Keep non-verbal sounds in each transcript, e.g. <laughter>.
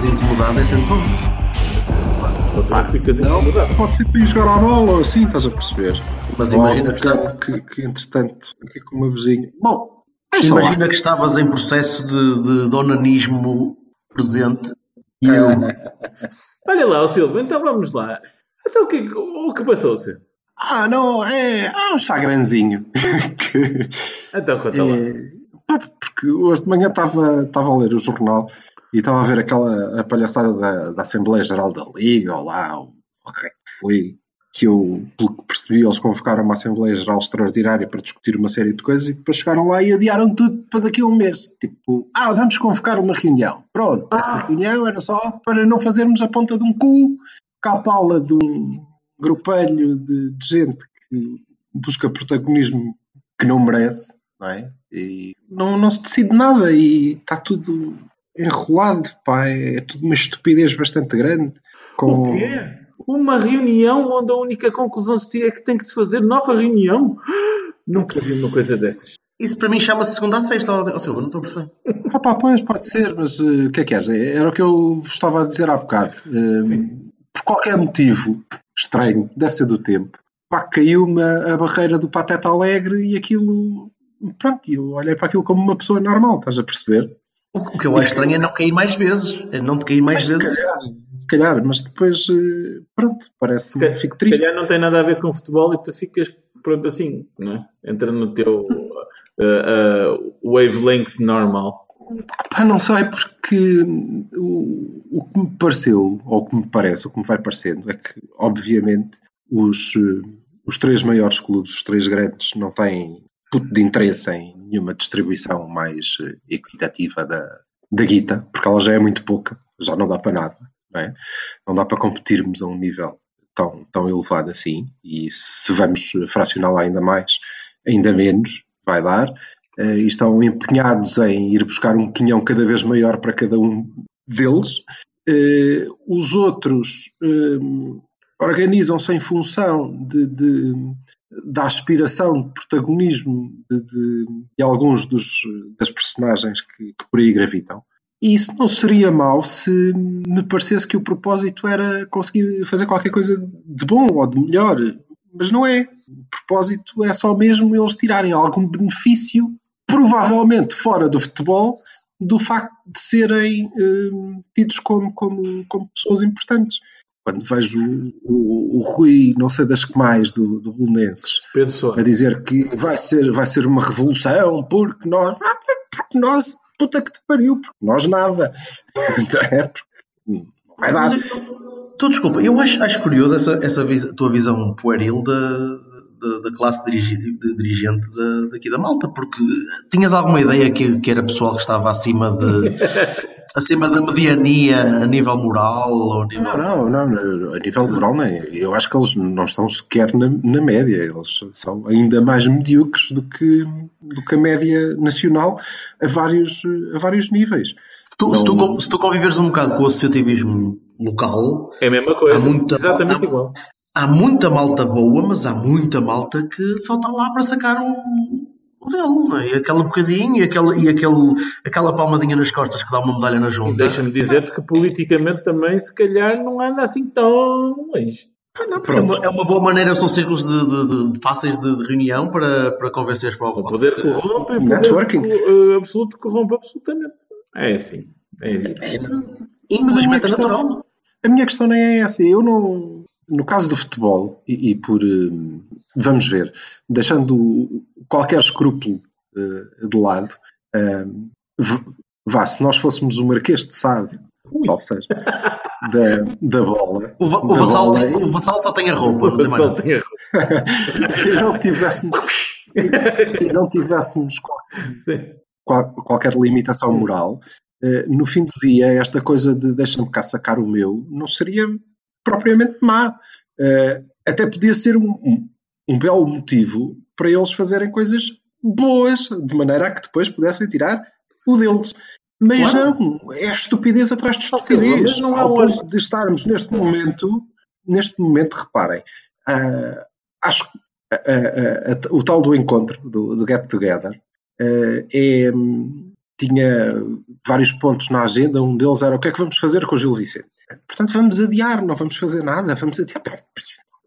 Não seres incomodado é sempre bom. Só tu não ficas Não, incomodado. pode ser para ir jogar à bola ou assim, estás a perceber? Mas imagina que, que, que, que, entretanto, aqui com o meu vizinho. Bom, é imagina que estavas em processo de, de, de onanismo presente e eu. <laughs> Olha lá, o Silvio, então vamos lá. Então o que, o que passou, Silvio? Ah, não, é. Há um chagranzinho. <laughs> que, Então conta lá. é, pá, porque hoje de manhã estava estava a ler o jornal e estava a ver aquela a palhaçada da, da Assembleia Geral da Liga, ou lá, o que é que foi, que eu, pelo que percebi, eles convocaram uma Assembleia Geral extraordinária para discutir uma série de coisas e depois chegaram lá e adiaram tudo para daqui a um mês. Tipo, ah, vamos convocar uma reunião. Pronto, esta reunião era só para não fazermos a ponta de um cu, cá a pala de um grupelho de, de gente que busca protagonismo que não merece, não é? E não, não se decide nada e está tudo enrolado, pá, é, é tudo uma estupidez bastante grande. Com... O quê? Uma reunião onde a única conclusão se tira é que tem que se fazer nova reunião? Nunca vi uma coisa dessas. Isso para mim chama-se segunda a sexta, ó, Silva, não estou a perceber. Ah, pá, pois, pode ser, mas eh, o que é que queres? É, Era o que eu vos estava a dizer há bocado. Sim. por qualquer motivo estranho, deve ser do tempo, pá, caiu-me a, a barreira do Pateta Alegre e aquilo. Pronto, eu olhei para aquilo como uma pessoa normal, estás a perceber? O que eu acho estranho é não cair mais vezes. É não te cair mais se, vezes. calhar, se calhar, mas depois, eh, pronto, parece-me, Se, fico se triste. calhar não tem nada a ver com futebol e tu ficas pronto assim, não é? Entra no teu uh, uh, wavelength normal. Pá, não sei, porque o, o que me pareceu, ou o que me parece, o que me vai parecendo, é que, obviamente, os, os três maiores clubes, os três grandes, não têm de interesse em nenhuma distribuição mais eh, equitativa da, da guita, porque ela já é muito pouca, já não dá para nada, não é? Não dá para competirmos a um nível tão, tão elevado assim, e se vamos fracioná-la ainda mais, ainda menos vai dar, eh, e estão empenhados em ir buscar um quinhão cada vez maior para cada um deles. Eh, os outros eh, organizam-se em função de, de- da aspiração de protagonismo de, de- de alguns dos, das personagens que, que por aí gravitam. E isso não seria mau se me parecesse que o propósito era conseguir fazer qualquer coisa de bom ou de melhor. Mas não é. O propósito é só mesmo eles tirarem algum benefício, provavelmente fora do futebol, do facto de serem eh, tidos como, como, como pessoas importantes. Quando vejo o, o, o Rui, não sei das que mais, do, do Belenenses, a dizer que vai ser, vai ser uma revolução porque nós, ah, porque nós, puta que te pariu, porque nós nada. é, porque não vai dar. Tu, desculpa, eu acho, acho curioso essa, essa vis- tua visão pueril da, da, da classe de dirigente da, daqui da Malta, porque tinhas alguma ideia que, que era pessoal que estava acima de <laughs> acima da mediania a nível moral ou a nível. Não, não, não, a nível moral, nem. Eu acho que eles não estão sequer na, na média, eles são ainda mais medíocres do que, do que a média nacional a vários, a vários níveis. Tu- se, tu, Não- se tu conviveres um bocado com o associativismo local, É a mesma coisa. Há muita- Exatamente há- igual. há muita malta boa, mas há muita malta que só está lá para sacar o dele, não é? E aquele bocadinho e, aquele, e aquele, aquela palmadinha nas costas que dá uma medalha na junta. deixa-me dizer-te que politicamente também, se calhar, não anda assim tão longe. É uma, é uma boa maneira, são círculos de, de- de- fáceis de, de reunião para, para convencer para o voto. poder corrompe o Networking. poder co- eh, absoluto corrompe absolutamente. É assim. É É, infelizmente é questão- natural. A minha questão nem é essa. Eu não. No caso do futebol, e, e por. Vamos ver, deixando o- qualquer escrúpulo eh, de lado, eh, v- vá, se nós fôssemos o Marquês de Sade, salve seja, da, da bola. O, va- o da vassal, bola, tem- o vassal só tem a roupa, O nada. tem erro. <laughs> e não tivéssemos. não tivéssemos qual- qualquer limitação moral, eh, no fim do dia, esta coisa de deixa-me cá sacar o meu, não seria propriamente má. Eh, até podia ser um, um, belo motivo para eles fazerem coisas boas, de maneira a que depois pudessem tirar o deles. Mas claro. não, é estupidez atrás de estupidez. Mas não há ao ponto de estarmos neste momento, neste momento, reparem, uh, acho que uh, uh, o tal do encontro, do, do Get Together, é, tinha vários pontos na agenda, um deles era o que é que vamos fazer com o Gil Vicente. Portanto, vamos adiar, não vamos fazer nada, vamos adiar.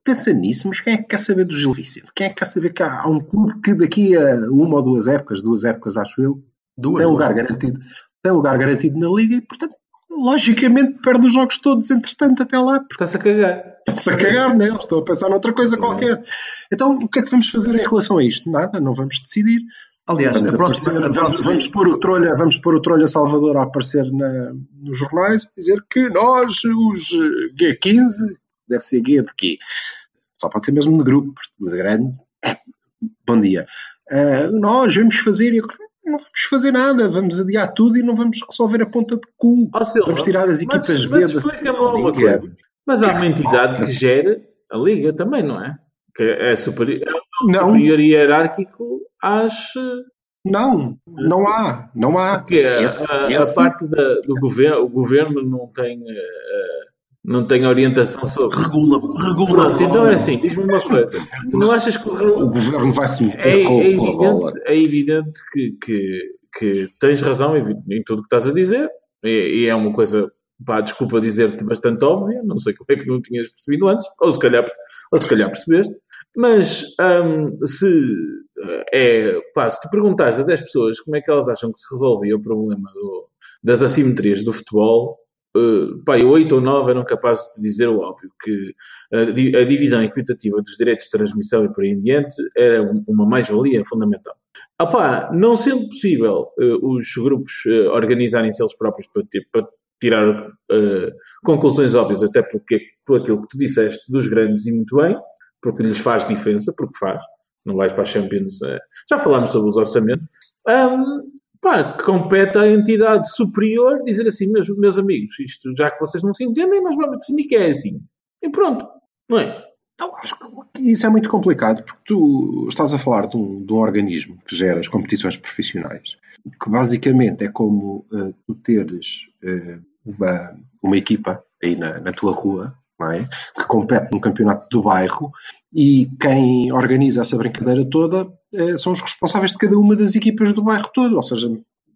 Pensa nisso, mas quem é que quer saber do Gil Vicente? Quem é que quer saber que há um clube que daqui a uma ou duas épocas, duas épocas acho eu, duas, tem lugar duas. garantido tem lugar garantido na Liga e, portanto, logicamente perde os jogos todos, entretanto, até lá. Está-se a cagar. Está-se a cagar, né? Estou a pensar noutra coisa qualquer. Então, o que é que vamos fazer em relação a isto? Nada, não vamos decidir. Aliás, vamos, a próxima, aparecer, a próxima... vamos, pôr o trolha, vamos pôr o trolha Salvador a aparecer na, nos jornais e dizer que nós, os G15, deve ser guia de quê? Só pode ser mesmo de grupo, de grande. <coughs> Bom dia. Uh, nós vamos fazer não vamos fazer nada, vamos adiar tudo e não vamos resolver a ponta de cu. Oh, Silva, vamos tirar as equipas mas, B mas da uma coisa. Mas há uma entidade que gera a Liga também, não é? Que é superior, é superior hierárquico às. Não, não há, não há. Porque esse, a, esse... a, parte da, do governo, o governo não tem uh, não tem orientação sobre. Regula, regula. Pronto, então é assim, diz-me uma coisa. Tu não achas que o, o governo vai se meter é, com, é evidente, É evidente que, que, que tens razão em, tudo o que estás a dizer, e, e é uma coisa, pá, desculpa dizer-te, bastante óbvia, não sei como é que não tinhas percebido antes, ou se calhar, ou se calhar percebeste, mas um, se, é, pá, se te perguntares a 10 pessoas como é que elas acham que se resolvia o problema do, das assimetrias do futebol, uh, pá, 8 ou 9 eram capazes de dizer o óbvio, que a, a divisão equitativa dos direitos de transmissão e por aí em diante era uma mais-valia fundamental. Ah, pá, não sendo possível uh, os grupos uh, organizarem-se eles próprios para, para tirar conclusões óbvias, até porque por aquilo que tu disseste dos grandes e muito bem, porque lhes faz diferença, porque faz, não vais para a Champions. já falámos sobre os orçamentos. Um, pá, compete à entidade superior dizer assim, meus, meus amigos, isto já que vocês não se entendem, nós vamos definir que é assim. E pronto, não é? Não, acho que isso é muito complicado, porque tu estás a falar de um, de um organismo que gera as competições profissionais, que basicamente é como uh, tu teres uh, uma, uma equipa aí na, na tua rua, é? que compete no campeonato do bairro. E quem organiza essa brincadeira toda eh, são os responsáveis de cada uma das equipas do bairro todo, ou seja,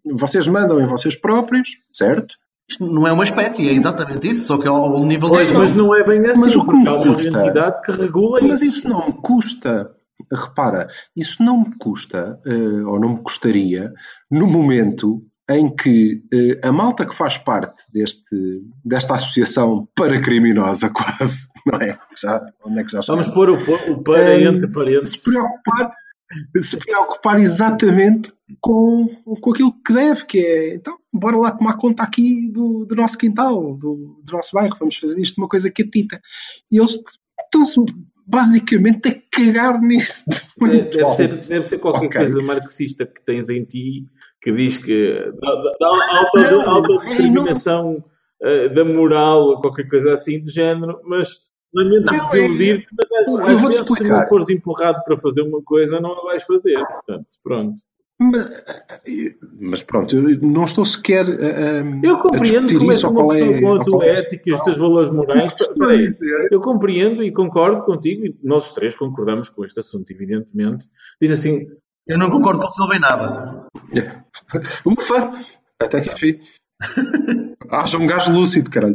vocês mandam em vocês próprios, certo? Isto não é uma espécie, é exatamente isso, só que é ao nível pois, Mas não é bem assim, mas o que me custa, uma entidade que regula Mas isso, isso não me custa, repara, isso não me custa, uh, ou não me custaria, no momento em que uh, a malta que faz parte deste, desta associação paracriminosa, <laughs> quase, não é? Já, onde é que já Vamos pôr o, o para um, entre parênteses. Se preocupar, se preocupar exatamente com, com aquilo que deve, que é então, bora lá tomar conta aqui do, do nosso quintal, do, do nosso bairro, vamos fazer isto uma coisa catita. E eles estão-se basicamente a cagar nisso. Deve, deve, ser, deve ser qualquer okay. coisa marxista que tens em ti que diz que dá, autodeterminação uh, da moral ou qualquer coisa assim do género, mas lamento não, desiludir é, às vezes se não fores empurrado para fazer uma coisa não a vais fazer, portanto, pronto. Mas, mas, pronto, eu não estou sequer a, eu compreendo como é que uma pessoa é, com a tua ética e os teus valores morais eu compreendo e concordo contigo e nós os três concordamos com este assunto, evidentemente. Diz assim, eu não concordo com o Silva em nada Ufa! Até que enfim. <laughs> Haja um gajo lúcido, caralho.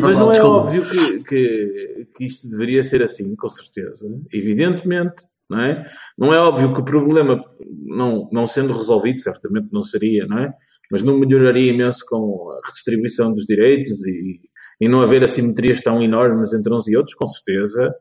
Mas não é óbvio que, que, que, isto deveria ser assim, com certeza. Evidentemente, não é? Não é óbvio que o problema, não, não sendo resolvido, certamente não seria, não é? Mas não melhoraria imenso com a redistribuição dos direitos e, e não haver assimetrias tão enormes entre uns e outros, com certeza.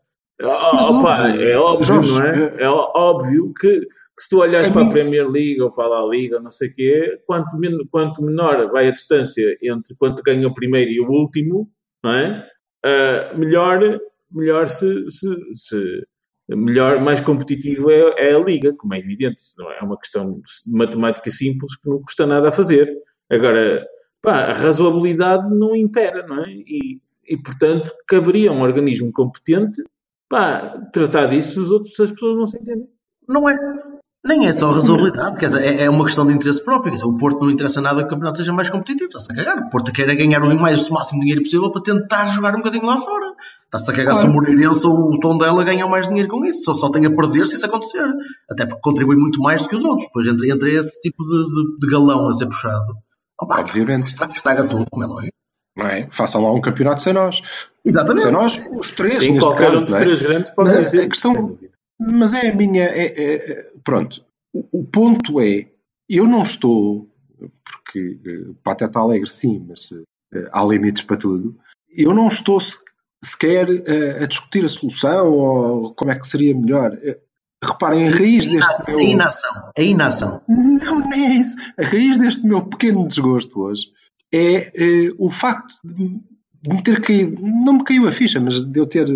Opa, é óbvio, Jorge, não é? É óbvio que se tu olhas é para a Premier League ou para a Liga, não sei o quê, quanto, quanto menor vai a distância entre quanto ganha o primeiro e o último, não é? Uh, melhor, melhor se, se, se, melhor, mais competitivo é, é, a liga, como é evidente. Não é? é uma questão de matemática simples que não custa nada a fazer. Agora, pá, a razoabilidade não impera, não é? E, e portanto, caberia a um organismo competente pá, tratar disso os outros, as pessoas não se entendem. Não é. Nem é só a razoabilidade, quer dizer, é, é uma questão de interesse próprio. Dizer, o Porto não interessa nada que o campeonato seja mais competitivo, está-se a cagar. O Porto quer é ganhar o, mais, o máximo dinheiro possível para tentar jogar um bocadinho lá fora. Está-se a cagar claro. se o Moreirense ou o Tom dela ganham mais dinheiro com isso. Só, só tem a perder se isso acontecer. Até porque contribui muito mais do que os outros. Pois entre, entre esse tipo de, de, de galão a ser puxado, opa, Obviamente. Estraga, estraga tudo, como é lógico. Não é? Façam lá um campeonato sem nós. Exatamente. Sem nós, os três, Sim, neste caso. Um dos é? três grandes pode mas, a questão, Mas é a minha. É, é, pronto o ponto é, eu não estou, porque uh, Pateta Alegre sim, mas uh, há limites para tudo, eu não estou sequer uh, a discutir a solução ou como é que seria melhor. Reparem, a raiz deste meu... A inação. A inação. Não, não é isso. A raiz deste meu pequeno desgosto hoje é o facto de me ter caído... Não me caiu a ficha, mas de eu ter...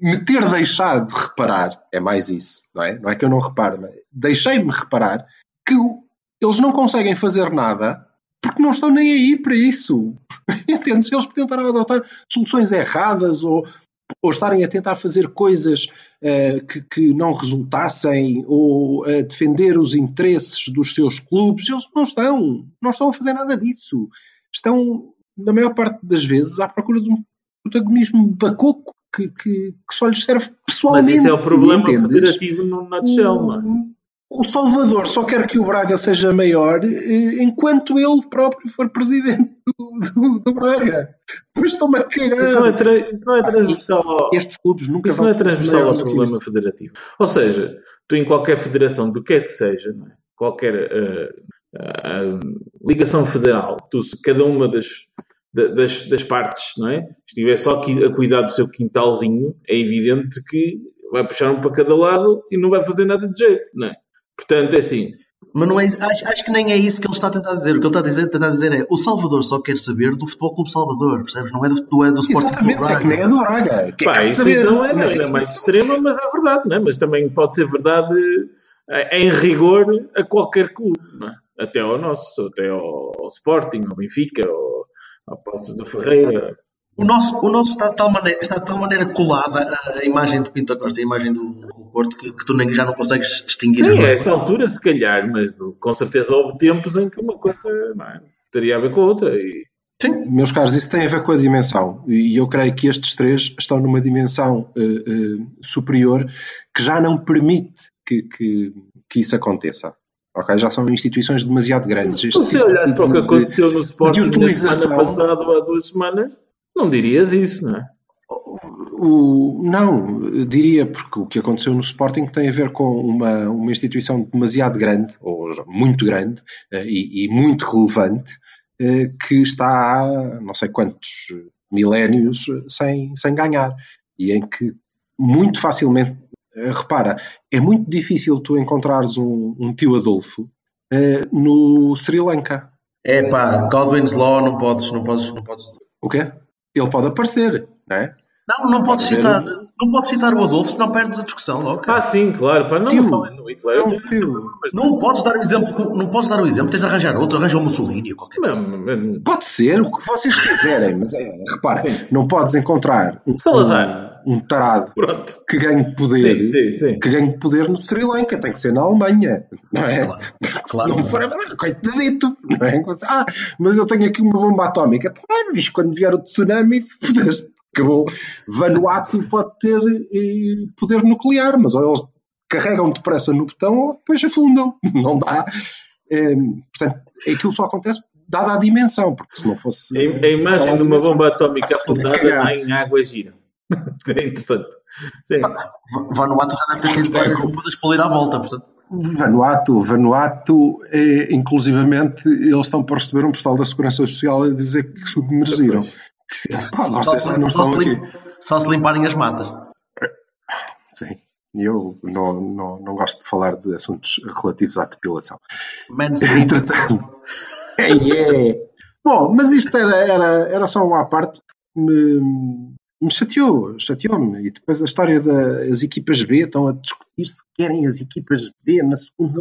Me ter deixado de reparar. É mais isso, não é? Não é que eu não reparo, deixei-me reparar que eles não conseguem fazer nada porque não estão nem aí para isso. <laughs> Entende? Se eles podiam estar a adotar soluções erradas ou, ou estarem a tentar fazer coisas uh, que, que, não resultassem ou a defender os interesses dos seus clubes, eles não estão. Não estão a fazer nada disso. Estão, na maior parte das vezes, à procura de um protagonismo bacoco que, que, que só lhes serve pessoalmente. Mas esse é o problema entendes? federativo no nutshell, não é? o Salvador só quer que o Braga seja maior eh, enquanto ele próprio for presidente do, do, do Braga. Depois estou-me a cagar. Isso não é, tra isso não é transversal Estes clubes nunca Isso não é transversal ao problema federativo. Ou seja, tu em qualquer federação, do que é que seja, é? qualquer uh, uh, ligação federal, tu, cada uma das, das, das partes, não é? Estiver só a cuidar do seu quintalzinho, é evidente que vai puxar um para cada lado e não vai fazer nada de jeito, não é? Portanto, é assim. Mas não é, acho, acho, que nem é isso que ele está a tentar dizer. O que ele está a dizer, tentar dizer é o Salvador só quer saber do Futebol Clube Salvador, percebes? Não é do, do, é do Sporting Exatamente, Clube Braga. É que nem é do Braga. Quer Pá, isso saber, então é, não é, é mais extrema, mas é verdade, não é? Mas também pode ser verdade eh, em rigor a qualquer clube, não é? Até ao nosso, até ao, ao Sporting, ao Benfica, ao, ao da Ferreira. O nosso, o nosso está, de tal maneira, está de tal maneira colada a imagem de Pinto Costa, a imagem do Porto, que, que tu nem, já não consegues distinguir. Sim, a esta altura, se calhar, mas com certeza houve tempos em que uma coisa é, teria a ver com a outra. E... Sim, meus caros, isso tem a ver com a dimensão. E eu creio que estes três estão numa dimensão uh, uh, superior que já não permite que, que, que isso aconteça. Okay? Já são instituições demasiado grandes. Este se tipo olhar para o que aconteceu no Sporting utilização... na semana passada ou há duas semanas, não dirias isso, não é? O, não, diria, porque o que aconteceu no Sporting tem a ver com uma, uma instituição demasiado grande, ou muito grande, eh, e, e muito relevante, eh, que está há não sei quantos milénios sem, sem ganhar, e em que muito facilmente, repara, é muito difícil tu encontrares um, um tio Adolfo no Sri Lanka. É pá, Godwin's Law não podes, não podes, não podes. O quê? ele pode aparecer, não é? Não, não podes citar, não podes citar o Adolfo, senão perdes a discussão logo. Ah, sim, claro, para não tio, falem no Hitler. Não, tio. não podes dar o exemplo, não podes dar o exemplo, tens de arranjar outro, arranja o Mussolini ou qualquer não, Pode ser o que vocês quiserem, mas é, repare, não podes encontrar um, um, um tarado Pronto. que ganhe poder, sim, sim, sim. que ganhe poder no Sri Lanka, tem que ser na Alemanha, não é? Claro, claro se não for, coitadito, não é? Ah, mas eu tenho aqui uma bomba atómica, tá bem, quando vier o tsunami, fodeste acabou. Vanuatu pode ter eh, poder nuclear, mas ou eles carregam depressa no botão ou depois afundam. <laughs> Não dá. Eh, portanto, aquilo só acontece dada a dimensão, porque se não fosse. A, a imagem de uma bomba atómica afundada em água gira. <laughs> é interessante. Sim. Vanuatu já deve ter tido bombas a explodir à volta, portanto. Vanuatu, Vanuatu, é, inclusivamente, eles estão para receber um postal da Segurança Social a dizer que submergiram. Pá, só, se, não só, se limp, só se limparem as matas. Sim. Eu não, não, não gosto de falar de assuntos relativos à depilação. <laughs> Entretanto. é, é. Bom, mas isto era, era, era só uma parte. Me, me chateou, chateou-me. E depois a história das equipas B estão a discutir se querem as equipas B na segunda.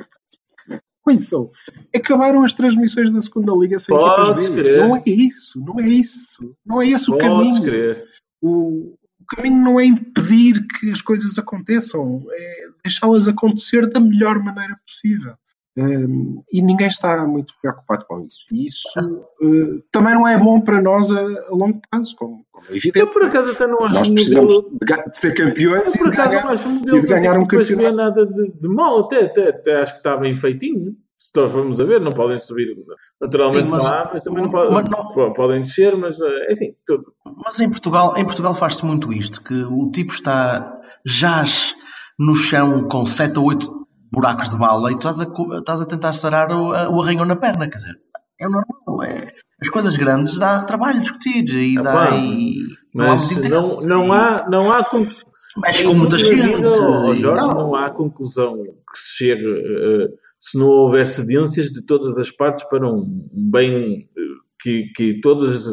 Ouçam, acabaram as transmissões da segunda liga sem Podes equipas B. crer. Não é isso, não é isso. Não é esse o Podes caminho. crer. O, o caminho não é impedir que as coisas aconteçam, é deixá-las acontecer da melhor maneira possível. Hum, e ninguém está muito preocupado com isso. E isso eh, também não é bom para nós a, a longo prazo, como, como é evidente. Eu por acaso até não acho Nós um precisamos modelo- de, de ser campeões Eu, e por de acaso ganhar, não e modelo de ganhar um equipas B campeonato. nada de, de mal, até, até, até acho que está bem feitinho. Se nós formos a ver, não podem subir naturalmente Sim, mas- lá, mas também não podem, mas não- po- podem descer, mas eh, enfim, tudo. Mas em Portugal, em Portugal faz-se muito isto, que o tipo está, jaz no chão com 7 ou 8 buracos de bala e tu estás a, estás a tentar sarar o, a- o arranhão na perna, quer dizer, é normal, é, as coisas grandes dá trabalho discutir e Ah, dá e não há Mas muito não, interesse. não há, não há Mexe em com muita gente. Jorge, não. não há conclusão que se chegue eh, se não houver cedências de todas as partes para um bem eh, que, que todas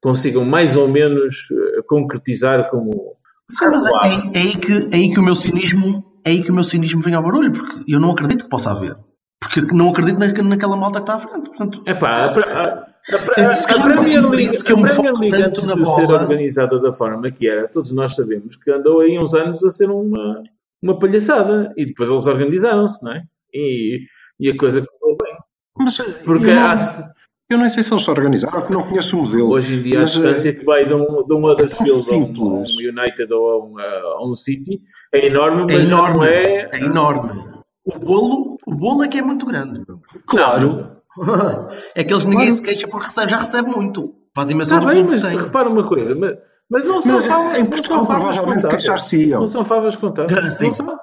consigam mais ou menos eh, concretizar como Sim, mas é, é aí que, é aí que o meu cinismo é aí que o meu cinismo vem ao barulho, porque eu não acredito que possa haver. Porque não acredito na, naquela malta que está à frente. Portanto, É pá, a, a, a, Premier League, a Premier League antes de ser bola. organizada da forma que era, todos nós sabemos que andou aí uns anos a ser uma, uma palhaçada e depois eles organizaram-se, não é? E, e a coisa correu bem. Mas eh, Porque não, há- eu nem sei se eles se organizaram, porque não conheço o modelo. hoje em dia a Mas, eh, distância que vai de um, de um Huddersfield a um, a um. United ou a um, a um City é enorme, é mas já enorme. não é. É enorme. O bolo, o bolo é que é muito grande. Claro. <laughs> É que eles ninguém se queixa porque recebe, já recebe muito. Para a dimensão Está do bem, mas tem. repara uma coisa, mas, mas não são Mas favas, em não Portugal são favas queixar-se-iam. Não são favas. Não são.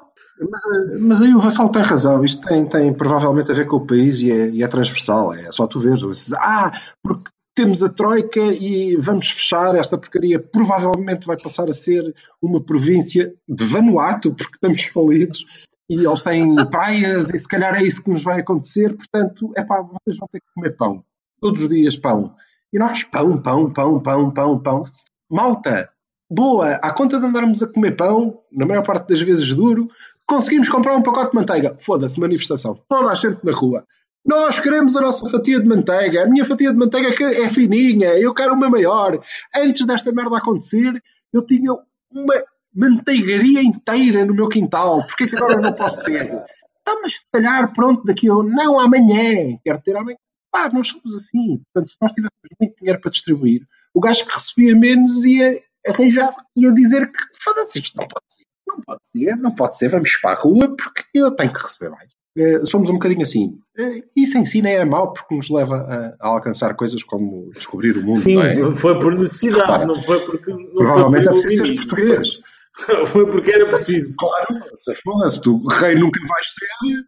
Mas, eh, mas aí o Vassal tem razão, isto tem, tem provavelmente a ver com o país e é, e é transversal, é só tu vês. Vocês, Ah, porque temos a Troika e vamos fechar esta porcaria. Provavelmente vai passar a ser uma província de Vanuatu, porque estamos falidos e eles têm <laughs> praias e se calhar é isso que nos vai acontecer. Portanto, é pá, vocês vão ter que comer pão. Todos os dias pão. E nós, pão, pão, pão, pão, pão, pão. Malta, boa, à conta de andarmos a comer pão, na maior parte das vezes duro, conseguimos comprar um pacote de manteiga. Foda-se, manifestação. Toda a gente na rua. Nós queremos a nossa fatia de manteiga. A minha fatia de manteiga é fininha. Eu quero uma maior. Antes desta merda acontecer, eu tinha uma manteigaria inteira no meu quintal. Porquê que agora eu não posso ter? Tá, mas se calhar, pronto, daqui a... Não, amanhã. Quero ter amanhã. Pá, nós somos assim. Portanto, se nós tivéssemos muito dinheiro para distribuir, o gajo que recebia menos ia arranjar, ia dizer que foda-se, isto não pode. Não pode ser, não pode ser, vamos para a rua porque eu tenho que receber mais. Eh, somos um bocadinho assim. Eh, isso em si nem é mau porque nos leva a, a alcançar coisas como descobrir o mundo. Sim, não é? foi por necessidade, Repara, não foi porque. Não Provavelmente é foi por preciso iluminismo. português. <laughs> Foi porque era preciso. Claro, se foda-se, tu rei nunca vais ser.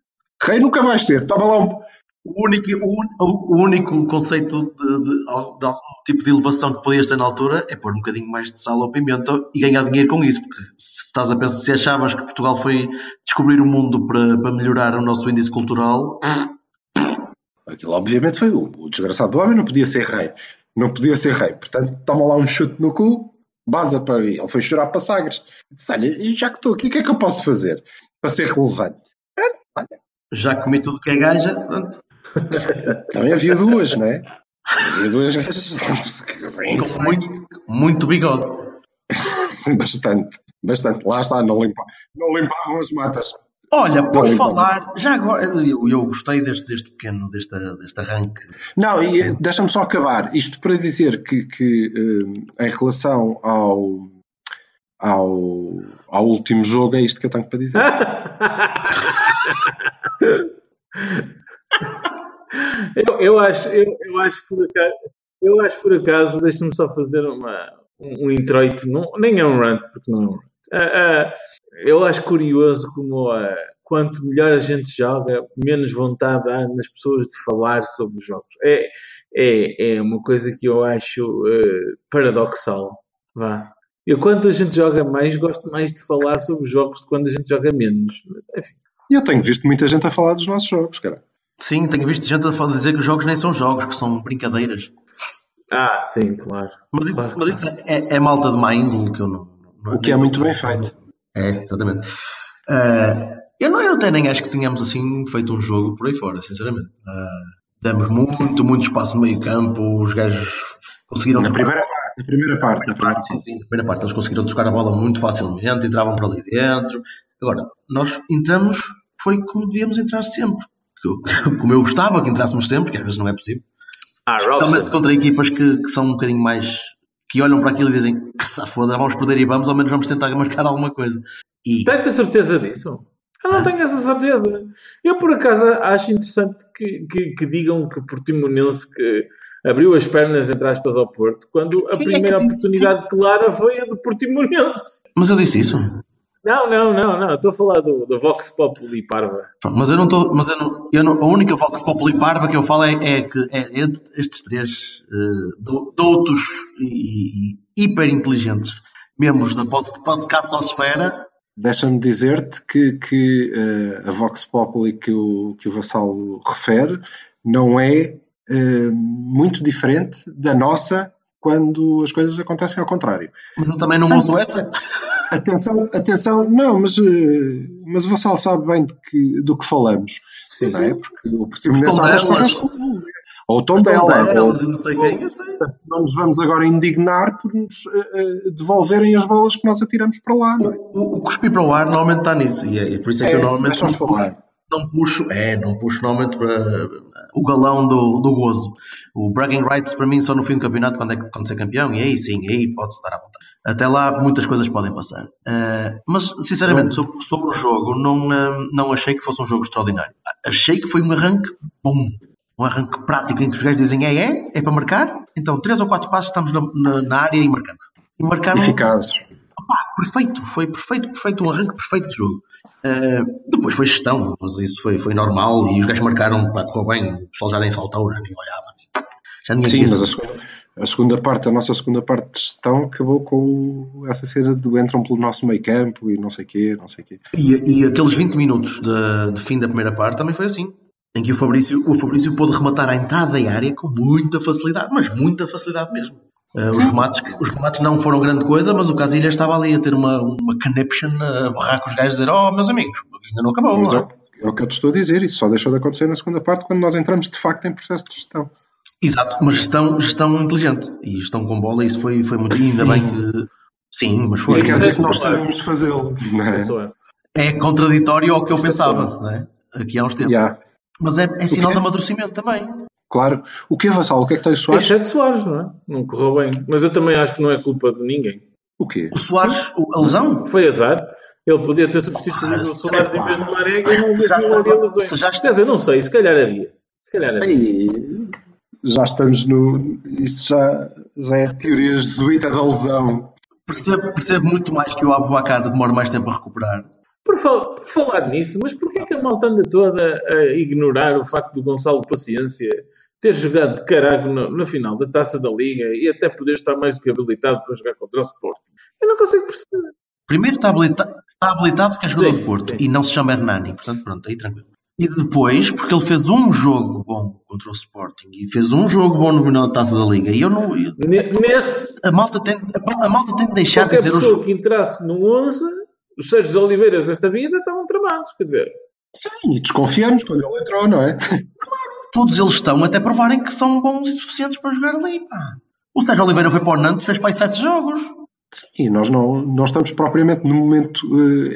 Rei nunca vais ser. Toma lá um. O único, o, o único conceito de, de, de algum tipo de elevação que podias ter na altura é pôr um bocadinho mais de sal ou pimenta e ganhar dinheiro com isso, porque se estás a pensar, se achavas que Portugal foi descobrir o mundo para, para melhorar o nosso índice cultural, Aquilo, obviamente, foi o, o desgraçado do homem, não podia ser rei. Não podia ser rei. Portanto, toma lá um chute no cu, baza para ele. Ele foi chorar para Sagres. Disse: Olha, já que estou aqui, o que é que eu posso fazer para ser relevante? Pronto, olha, já comi tudo que é gaja, pronto, Também havia duas, não é? Havia duas gajas. Com muito, muito bigode. bastante. Bastante. Lá está, não, limpa, não limpavam as matas. Olha, por falar, já agora, eu, eu gostei deste, deste pequeno, deste, deste arranque. Não, e deixa-me só acabar. Isto para dizer que, que, eh, em relação ao, ao, ao último jogo, é isto que eu tenho para dizer. <laughs> eu, eu acho, eu, eu acho por acaso, eu acho por acaso, deixa-me só fazer uma, um, um introito, não, nem é um rant, porque não é um rant. Ah, ah, eu acho curioso como ah, quanto melhor a gente joga, menos vontade há nas pessoas de falar sobre os jogos. É, é, é uma coisa que eu acho paradoxal. Vá. Eu, quando a gente joga mais, gosto mais de falar sobre os jogos de quando a gente joga menos. Enfim. E eu tenho visto muita gente a falar dos nossos jogos, cara. Sim, tenho visto gente a falar- dizer que os jogos nem são jogos, que são brincadeiras. Ah, sim, claro. Mas isso, Claro. mas isso é, é malta de má índole que eu não. não O que é muito bem feito. É, exatamente. Ah, eu, não, eu até nem acho que tenhamos assim feito um jogo por aí fora, sinceramente. Ah, demos muito, muito espaço no meio campo, os gajos conseguiram Na primeira parte, na primeira parte, na primeira Sim, sim, na primeira parte eles conseguiram tocar a bola muito facilmente, entravam para ali dentro. Agora, nós entramos, foi como devíamos entrar sempre. <laughs> Como eu gostava que entrássemos sempre, que às vezes não é possível. Ah, Especialmente contra equipas que, que são um bocadinho mais. que olham para aquilo e dizem que se foda, vamos perder e vamos, ao menos vamos tentar marcar alguma coisa. E Tem a certeza disso? Eu não tenho essa certeza. Eu, por acaso, acho interessante que, que, que digam que o Portimonense que abriu as pernas, entre aspas, ao Porto, quando a Quem é que primeira oportunidade clara foi a do Portimonense. Mas eu disse isso. Não, não, não, não. Estou a falar do, do Vox Populi Parva. Pronto, Mas eu não estou. Mas eu não, eu não, a única Vox Populi Parva que eu falo é, é que é entre estes três eh, do- doutos e, e hiper inteligentes membros da pod- podcast Nosfera. Deixa-me dizer-te que, que eh, a Vox Populi que o, que o Vassalo refere não é eh, muito diferente da nossa quando as coisas acontecem ao contrário. Mas eu também não ouço essa. Atenção, atenção, não, mas, eh, mas o Vassalo sabe bem de que- do que falamos, Sim, não é? Porque o Portimonense há umas delas. coisas como- ou o tom dela, ou, não sei quem, eu sei. não nos vamos agora indignar por nos eh, eh, devolverem as bolas que nós atiramos para lá. Não é? O, o cuspir para o ar normalmente está nisso. E é, por isso é que eu normalmente deixa-nos não, falar. Não puxo. É, não puxo normalmente para o galão do, do gozo. O bragging rights para mim só no fim do campeonato quando é que quando ser campeão. E aí sim, aí pode estar à vontade. Até lá muitas coisas podem passar. Ah, mas sinceramente, sobre, sobre o jogo, não, ah, não achei que fosse um jogo extraordinário. Achei que foi um arranque bom. Um arranque prático em que os gajos dizem é, é, é para marcar. Então, três ou quatro passos estamos na, na, na área e marcamos. E marcaram Eficazes. Opá, perfeito, foi perfeito, perfeito, um arranque perfeito de jogo. Uh, depois foi gestão, mas isso foi, foi normal e os gajos marcaram, pá, correu bem, o pessoal já nem saltou, já nem olhava, nem- já ninguém Sim, mas a segunda, a segunda parte, a nossa segunda parte de gestão acabou com essa cena de entram pelo nosso meio campo e não sei quê, não sei quê. E, e aqueles 20 minutos de, de fim da primeira parte também foi assim. Em que o Fabrício, o Fabrício pôde rematar a entrada da área com muita facilidade, mas muita facilidade mesmo. Uh, os, remates, os remates não foram grande coisa, mas o Casilha estava ali a ter uma, uma conniption a barrar com os gajos a dizer: Oh, meus amigos, ainda não acabou. Mas não é, é o que eu te estou a dizer, isso só deixou de acontecer na segunda parte quando nós entramos de facto em processo de gestão. Exato, mas gestão, gestão inteligente e gestão com bola, isso foi, foi muito. Ainda Sim. bem que. Sim, mas foi. Isso quer dizer que nós Claro. sabemos fazê-lo. É? É. É contraditório ao que eu pensava, não é? Aqui há uns tempos. Yeah. Mas é, é sinal de amadurecimento também. Claro. O que é Vassal? O que é que tem o Soares? Exceto Soares, não é? Não correu bem. Mas eu também acho que não é culpa de ninguém. O quê? O Soares, o- a lesão, Foi azar. Ele podia ter substituído o Soares em vez de Marega e não havia lesões. já Quer dizer, não sei, se calhar havia. Se calhar havia. Ei, já estamos no. Isso já, já é teoria jesuíta da lesão. percebo, percebo muito mais que o Abubacar demora mais tempo a recuperar. Por, fal- por falar nisso, mas porquê que a malta anda toda a ignorar o facto do Gonçalo Paciência ter jogado de carago na, na final da Taça da Liga e até poder estar mais do que habilitado para jogar contra o Sporting? Eu não consigo perceber. Primeiro está habilitado, está habilitado porque é jogador Sim, de Porto sim. e não se chama Hernani, portanto, pronto, aí tranquilo. E depois, porque ele fez um jogo bom contra o Sporting e fez um jogo bom no final da taça da Liga. E eu não. eu- a, malta tem, a, a malta tem de deixar de qualquer dizer os. pessoa que entrasse no 11, os Sérgio Oliveiras desta vida estavam tramados. Quer dizer, Sim, e desconfiamos quando ele entrou, não é? Todos eles estão até provarem que são bons e suficientes para jogar ali. Pá. O Sérgio Oliveira foi para o Nantes, fez para aí sete jogos. Sim, nós não, não estamos propriamente no momento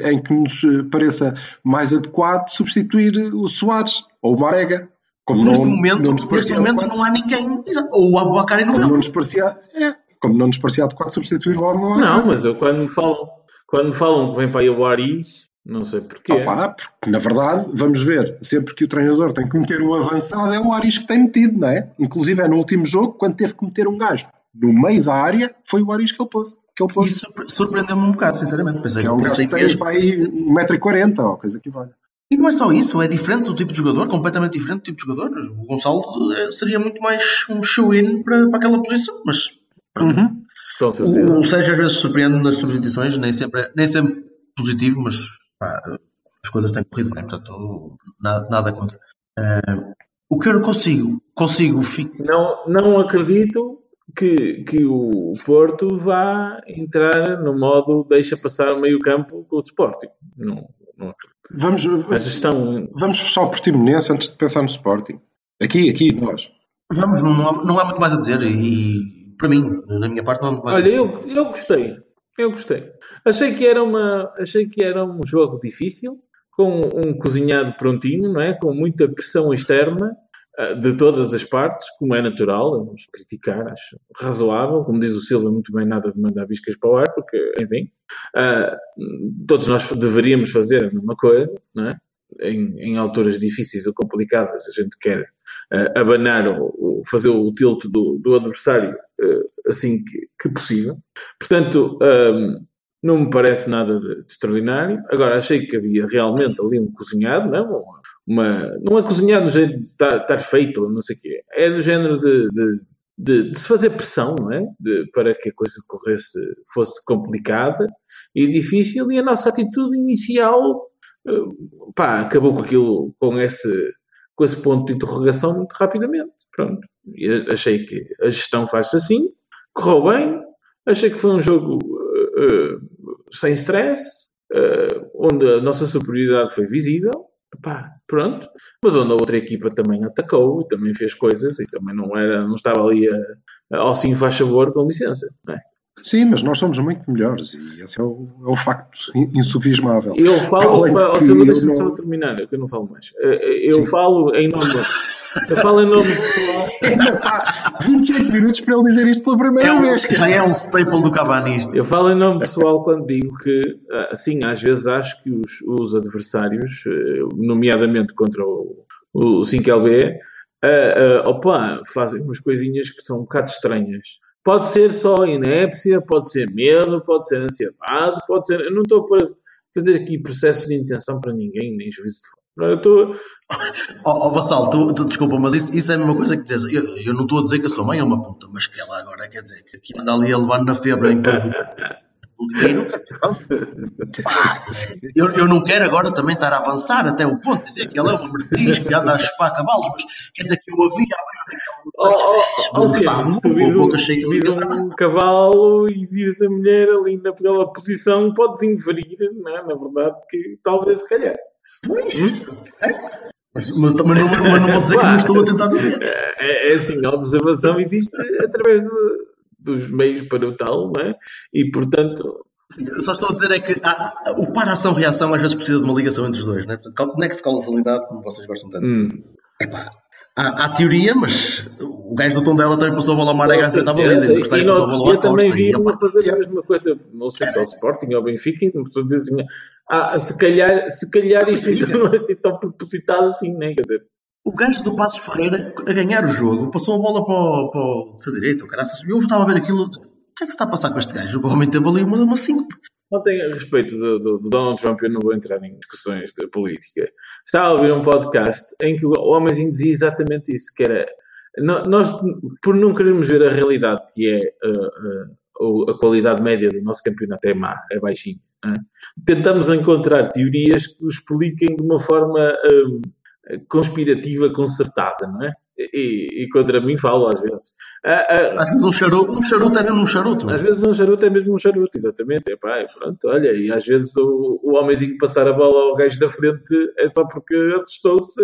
eh, em que nos eh, pareça mais adequado substituir eh, o Soares ou o Marega. Como Neste não, momento, não nos neste parecia momento adequado, não há ninguém. Ou o Abubacar e como não não nos parecia, é, como não nos parecia adequado substituir o homem. não, mas eu quando me falam, quando me falam que vem para aí o Aris, não sei porquê. Opa, porque na verdade, vamos ver, sempre que o treinador tem que meter um avançado, é o Aris que tem metido, não é? Inclusive é no último jogo, quando teve que meter um gajo no meio da área, foi o Aris que ele pôs. Que ele pôs. Isso surpre- surpreendeu-me um bocado, sinceramente. Pensei, que é um gajo que tem mesmo. para aí 1,40m ou coisa que vale. E não é só isso, é diferente do tipo de jogador, completamente diferente do tipo de jogador. O Gonçalo eh, seria muito mais um show-in para, para aquela posição, mas Uhum. O, o Sérgio às vezes surpreende nas substituições, nem sempre, é- nem sempre positivo, mas pá, as coisas têm corrido bem, portanto, nada, nada contra. Eh, o que eu não consigo, consigo, fi- Não, não acredito que, que o Porto vá entrar no modo deixa passar o meio campo com o Sporting. Não, não acredito. Vamos, A gestão vamos fechar o Portimonense antes de pensar no Sporting. Aqui, aqui, nós. Vamos, não, há- não há muito mais a dizer e, para mim, na minha parte, não há muito mais a Olha, dizer. eu, eu gostei. Eu gostei. Achei que era uma, achei que era um jogo difícil, com um cozinhado prontinho, não é? Com muita pressão externa ah, de todas as partes, como é natural, vamos criticar, acho razoável, como diz o Silva, muito bem nada de mandar biscas para o ar, porque, enfim, ah, todos nós deveríamos fazer a mesma coisa, não é? Em, em alturas difíceis ou complicadas, a gente quer ah, abanar ou, ou fazer o tilt do, do adversário ah, assim que, que possível. Portanto, hum, não me parece nada de, de extraordinário. Agora, achei que havia realmente ali um cozinhado, não? Uma, uma- não é cozinhado no jeito de estar, estar feito, não sei o quê. É no género de, de, de- de se fazer pressão, não é? De- para que a coisa corresse, fosse complicada e difícil. E a nossa atitude inicial, pá, acabou com aquilo, com esse, com esse ponto de interrogação muito rapidamente. Pronto. E achei que a gestão faz-se assim, correu bem, achei que foi um jogo eh, eh, sem stress, eh, onde a nossa superioridade foi visível, Pá, pronto, mas onde a outra equipa também atacou e também fez coisas e também não era, não estava ali a, ao sim faz favor com licença, é? Sim, mas nós somos muito melhores e esse é o, é o facto in- insufismável. Eu falo, que Silva, eu deixa-me não- só terminar, que eu não falo mais. Eh, eh, Eu Sim. falo em nome eu falo em nome do pessoal. <laughs> Epá, 28 minutos para ele dizer isto pela primeira É um- vez. já é um staple do Cavani isto. Eu falo em nome pessoal quando digo que, assim, às vezes acho que os, os adversários, nomeadamente contra o, o 5LB, ah, ah, opa, fazem umas coisinhas que são um bocado estranhas. Pode ser só inépcia, pode ser medo, pode ser ansiedade, pode ser. Eu não estou para fazer aqui processo de intenção para ninguém, nem juízo de fora. Eu estou. Ó oh, Vassal, tu, tu- desculpa, mas isso, isso é a mesma coisa que dizes. Eu, eu não estou a dizer que a sua mãe é uma puta, mas que ela agora quer dizer que aqui anda ali a levar na febre em <laughs> dinheiro. Eu, eu não quero agora também estar a avançar até o ponto de dizer que ela é uma meretriz que anda a chupar cavalos, mas quer dizer que eu havia Oh, oh, oh, tu a vis boca um, um cavalo e vires a mulher ali naquela posição, podes inferir, não é? na verdade, que talvez se calhar. Mas, mas não, mas não vou dizer que não estou a tentar dizer. É, é assim, a observação existe através do- dos meios para o tal, não é? E portanto, Eu só estou a dizer é que há- o par-ação-reação às vezes precisa de uma ligação entre os dois, né? Portanto, next causalidade, como vocês gostam tanto. hum, Epá, há, há teoria, mas o gajo do tom dela também passou a bola ao Marega à frente à baliza. E se gostarem, E passou a bola eu à também vi uma fazer a mesma coisa, não sei se ao Sporting ou ao Benfica, e pessoa diz assim, ah, se calhar, se calhar isto não é assim tão propositado assim, né? Quer dizer, O gajo do Passos Ferreira, a ganhar o jogo, passou a bola para o, para o defesa direito, caraças. Eu estava a ver aquilo. O que é que se está a passar com este gajo? O homem teve ali uma, uma síncope. Ontem, a respeito do, do- do Donald Trump, eu não vou entrar em discussões de política. Estava a ouvir um podcast em que o homenzinho dizia exatamente isso, que era nós, por não querermos ver a realidade que é uh, uh, a qualidade média do nosso campeonato é má, é baixinha, não é? tentamos encontrar teorias que o expliquem de uma forma um, conspirativa, concertada, não é? E, e contra mim falo às vezes. Ah, ah, Às vezes um charuto, um charuto é mesmo um charuto. às vezes um charuto é mesmo um charuto, exatamente. Epá, e pronto, olha, e às vezes o, o homenzinho passar a bola ao gajo da frente é só porque assustou-se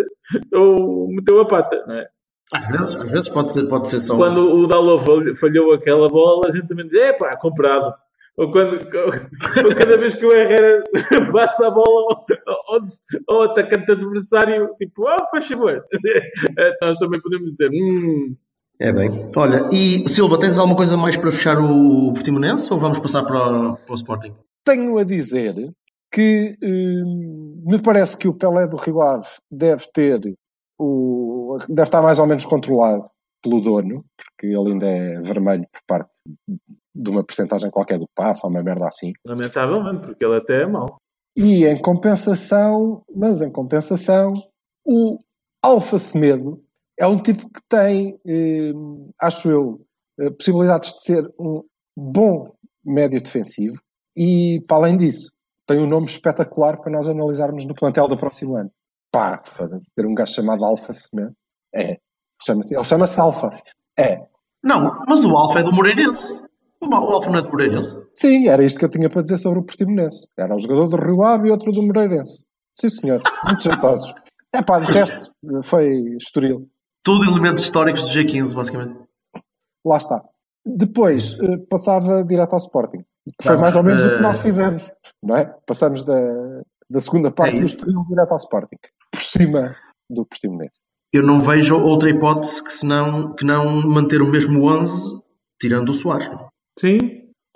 ou meteu a pata, não é? Às vezes, às vezes pode, ser- pode ser só. Quando o Dalot fal- falhou aquela bola, a gente também diz, epá, comprado. Ou, quando, ou cada vez que o Herrera <laughs> passa a bola ao, ao, ao atacante adversário, tipo, ah, faz favor. <laughs> Nós também podemos dizer, hum, É bem. Olha, e Silva, tens alguma coisa mais para fechar o Portimonense ou vamos passar para, o- para o Sporting? Tenho a dizer que hum, me parece que o Pelé do Rio Ave deve ter o, deve estar mais ou menos controlado pelo dono, porque ele ainda é vermelho por parte de uma percentagem qualquer do passo, ou uma merda assim. lamentavelmente, porque ele até é mau. E em compensação, mas em compensação, o Alfa Semedo é um tipo que tem, eh, acho eu, eh, possibilidades de ser um bom médio defensivo e, para além disso, tem um nome espetacular para nós analisarmos no plantel do próximo ano. Pá, foda-se, ter um gajo chamado Alfa Semedo. É. Chama ele chama-se Alfa. É. Não, mas o Alfa é do Moreirense. O Alfa não é do Moreirense. Sim, era isto que eu tinha para dizer sobre o Portimonense. Era um jogador do Rio Ave e outro do Moreirense. Sim, senhor. Muito jeitosos. É pá, de resto, foi estoril. Tudo elementos históricos do G15, basicamente. Lá está. Depois, eh, passava direto ao Sporting. Que foi mais ou menos o que nós fizemos. Não é? Passamos da, da segunda parte É do. Estoril direto ao Sporting. Por cima do Portimonense. Eu não vejo outra hipótese que, senão, que não manter o mesmo 11, tirando o Soares. Sim,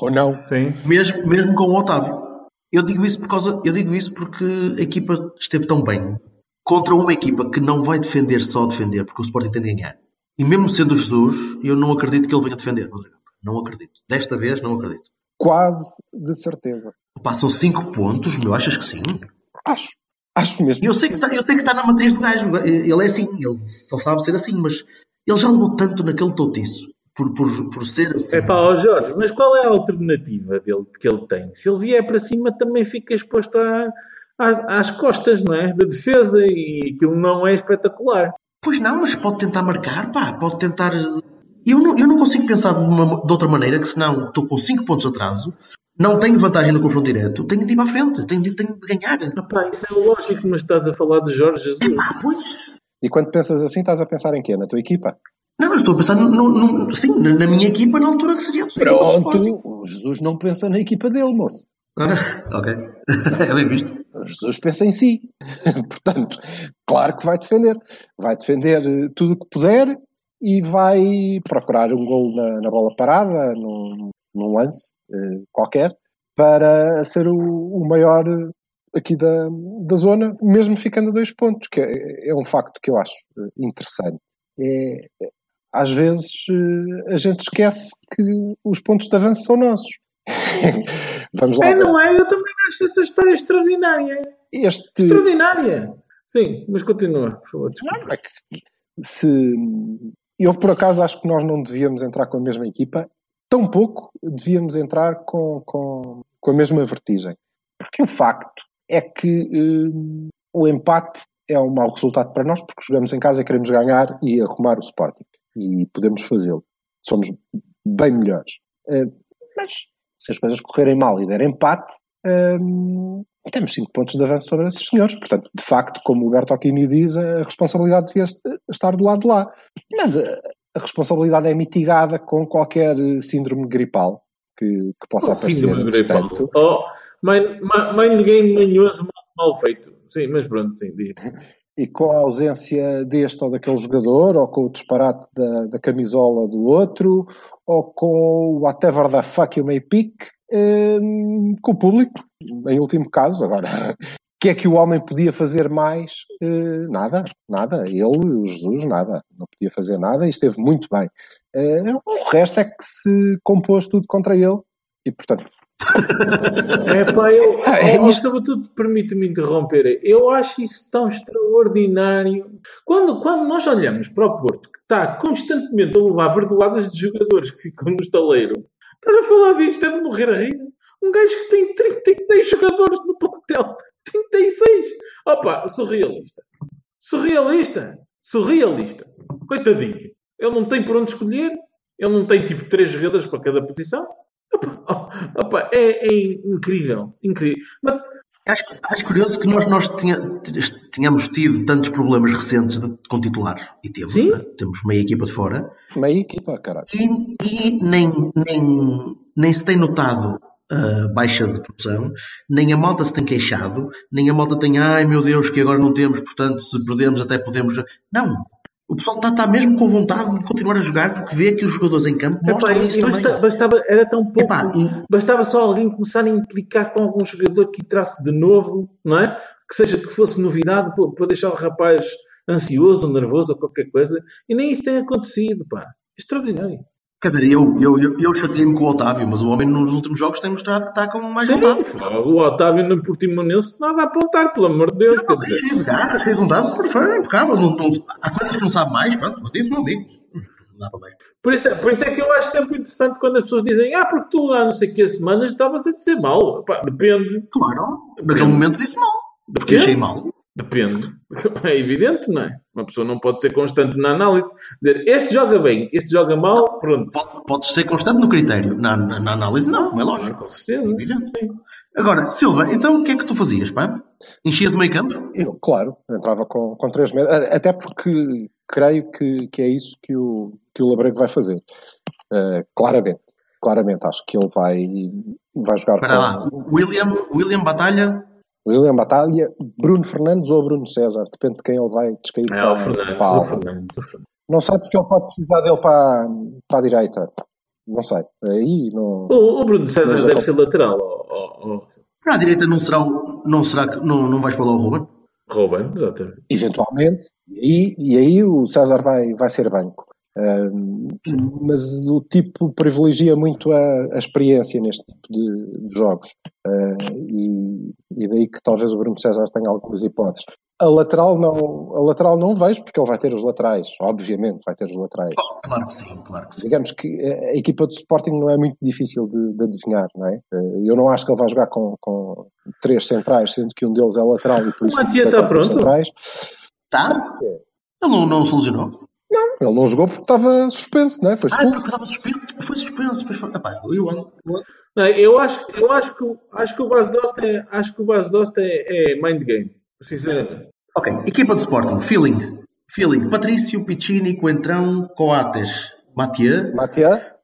Ou não? sim. Mesmo, mesmo com o Otávio. Eu digo isso por causa, eu digo isso porque a equipa esteve tão bem contra uma equipa que não vai defender só defender, porque o Sporting tem de ganhar. E mesmo sendo o Jesus, eu não acredito que ele venha defender, Rodrigo. Não acredito. Desta vez não acredito. Quase de certeza. Passam 5 pontos, meu, achas que sim? Acho. Acho mesmo. Eu sei que está tá na matriz do gajo, ele é assim, ele só sabe ser assim, mas ele já levou tanto naquele toutiço por, por, por ser assim. É pá, ó Jorge, mas qual é a alternativa dele, que ele tem? Se ele vier para cima, também fica exposto a- às, às costas, não é? Da defesa e aquilo não é espetacular. Pois não, mas pode tentar marcar, pá, pode tentar. Eu não, eu não consigo pensar de, uma- de outra maneira que senão estou com 5 pontos de atraso, não tenho vantagem no confronto direto, tenho de ir para a frente, tenho de, tenho de ganhar. Ah pá, isso é lógico, mas estás a falar de Jorge Jesus. Ah, pois. E quando pensas assim, estás a pensar em quê? Na tua equipa? Não, eu estou a pensar, no, no- sim, na, minha equipa na altura que seria. Pronto, o Jesus não pensa na equipa dele, moço. Ah, ok. <laughs> é bem visto. O Jesus pensa em si. <laughs> Portanto, claro que vai defender. Vai defender eh, tudo o que puder e vai procurar um gol na, na bola parada, num, num lance eh, qualquer, para ser o, o maior eh, aqui da, da zona, mesmo ficando a dois pontos, que é, é um facto que eu acho interessante. É, às vezes eh, a gente esquece que os pontos de avanço são nossos. <laughs> Vamos lá. É, não é? Eu também acho essa história extraordinária. Este, Extraordinária. Sim, mas continua, por favor. Não, é que se eu por acaso acho que nós não devíamos entrar com a mesma equipa, tampouco devíamos entrar com, com, com a mesma vertigem. Porque o facto é que hum, o empate é um mau resultado para nós, porque jogamos em casa e queremos ganhar e arrumar o Sporting. E podemos fazê-lo. Somos bem melhores. Eh, mas se as coisas correrem mal e der empate, hum, temos 5 pontos de avanço sobre esses senhores. Portanto, de facto, como o Bertocchini diz, a responsabilidade devia estar do lado de lá. Mas a, a responsabilidade é mitigada com qualquer eh, síndrome gripal que, que possa Oh, aparecer. síndrome gripal. Oh, mãe ninguém manhoso mal, mal feito. Sim, mas pronto, sim, diz. <laughs> e com a ausência deste ou daquele jogador, ou com o disparate da, da camisola do outro, ou com o whatever the fuck you may pick, hum, com o público, em último caso. Agora, o <laughs> que é que o homem podia fazer mais? Eh, nada, nada. Ele, o Jesus, nada. Não podia fazer nada e esteve muito bem. Eh, o resto é que se compôs tudo contra ele. E, portanto, <laughs> É pá, eu, é oh, isto- sobretudo, permite-me interromper, eu acho isso tão extraordinário. Quando, quando nós olhamos para o Porto, que está constantemente a levar verdoadas de jogadores que ficam no estaleiro, estás a falar disto, é de morrer a rir. Um gajo que tem 36 jogadores no plantel. 36! Opa, surrealista. Surrealista. Surrealista. Coitadinho. Ele não tem por onde escolher. Ele não tem tipo 3 jogadores para cada posição. Opa, opa, é, é incrível. Incrível. Mas Acho, acho curioso que nós, nós tinha- tínhamos tido tantos problemas recentes de, com titulares. E temos, né? temos meia equipa de fora. meia equipa, caralho. E, e nem, nem, nem se tem notado a baixa de produção, nem a malta se tem queixado, nem a malta tem, ai meu Deus, que agora não temos, portanto, se perdemos até podemos. Não. O pessoal está, está mesmo com vontade de continuar a jogar porque vê que os jogadores em campo epá, mostram e- isso e também. basta- bastava, era tão pouco. Epá, e- Bastava só alguém começar a implicar com algum jogador que entrasse de novo, não é? Que seja que fosse novidade para, para deixar o rapaz ansioso, nervoso ou qualquer coisa. E nem isso tem acontecido, pá. Extraordinário. Quer dizer, eu, eu, eu, eu chateei-me com o Otávio, mas o homem nos últimos jogos tem mostrado que está com mais vontade. o Otávio no Portimonense nada a apontar, pelo amor de Deus. Quer Não, dizer, cheio de garra, cheio de vontade, perfeito, impecável. Não, não, há coisas que não sabe mais, pronto, mas disse meu amigo. Não dá para mais. Por isso, é- por isso é que eu acho sempre interessante quando as pessoas dizem ah, porque tu há não sei que semanas estavas a dizer mal. Pá, depende. Claro, naquele momento disse mal. Porque achei mal. Depende. <laughs> É evidente, não é? Uma pessoa não pode ser constante na análise. Dizer, este joga bem, este joga mal, pronto. Pode, podes ser constante no critério. Na, na, na análise, não, não é lógico. Com certeza. Agora, Silva, então o que é que tu fazias, pá? Enchias o meio campo? Eu, claro, entrava com, com 3 metros, até porque creio que, que é isso que o, que o Labrego vai fazer. Eh, claramente, claramente, acho que ele vai, vai jogar Espera lá. com William, William Batalha. William Batalha, Bruno Fernandes ou Bruno César, depende de quem ele vai descair É, para, o Fernandes, para o. Fernandes, o Fernandes. Não sei porque ele pode precisar dele para, para a direita. Não sei. Aí não. O, o Bruno César Mas deve ser lateral. ó, ó. Para a direita não será o. Não será que. Não, não vais falar o Ruben? Ruben, exatamente. Eventualmente. E, e aí o César vai, vai ser banco. Mas o tipo privilegia muito a, a experiência neste tipo de, de jogos. Ah, e, e daí que talvez o Bruno César tenha algumas hipóteses. A lateral não, a lateral não vejo porque ele vai ter os laterais, obviamente vai ter os laterais. Oh, claro que sim, claro que sim. Digamos que a a equipa do Sporting não é muito difícil de, de adivinhar, não é? Eh, Eu não acho que ele vai jogar com, com três centrais, sendo que um deles é lateral e por O isso Matia tem está pronto? centrais. Tá? Ele não, não solucionou? Ele não jogou porque estava suspenso, não é? Foi Ah, porque estava suspenso. Foi suspenso. Pois foi. Epá, eu ando. eu ando- Não, eu acho, eu acho que, o- acho que o base de Dost é, acho que o base de Dost é, é mind game. Sinceramente. Ok, equipa de Sporting. Feeling. Feeling. Patrício, Piccini, Coentrão, Coates, Mathieu, Matia,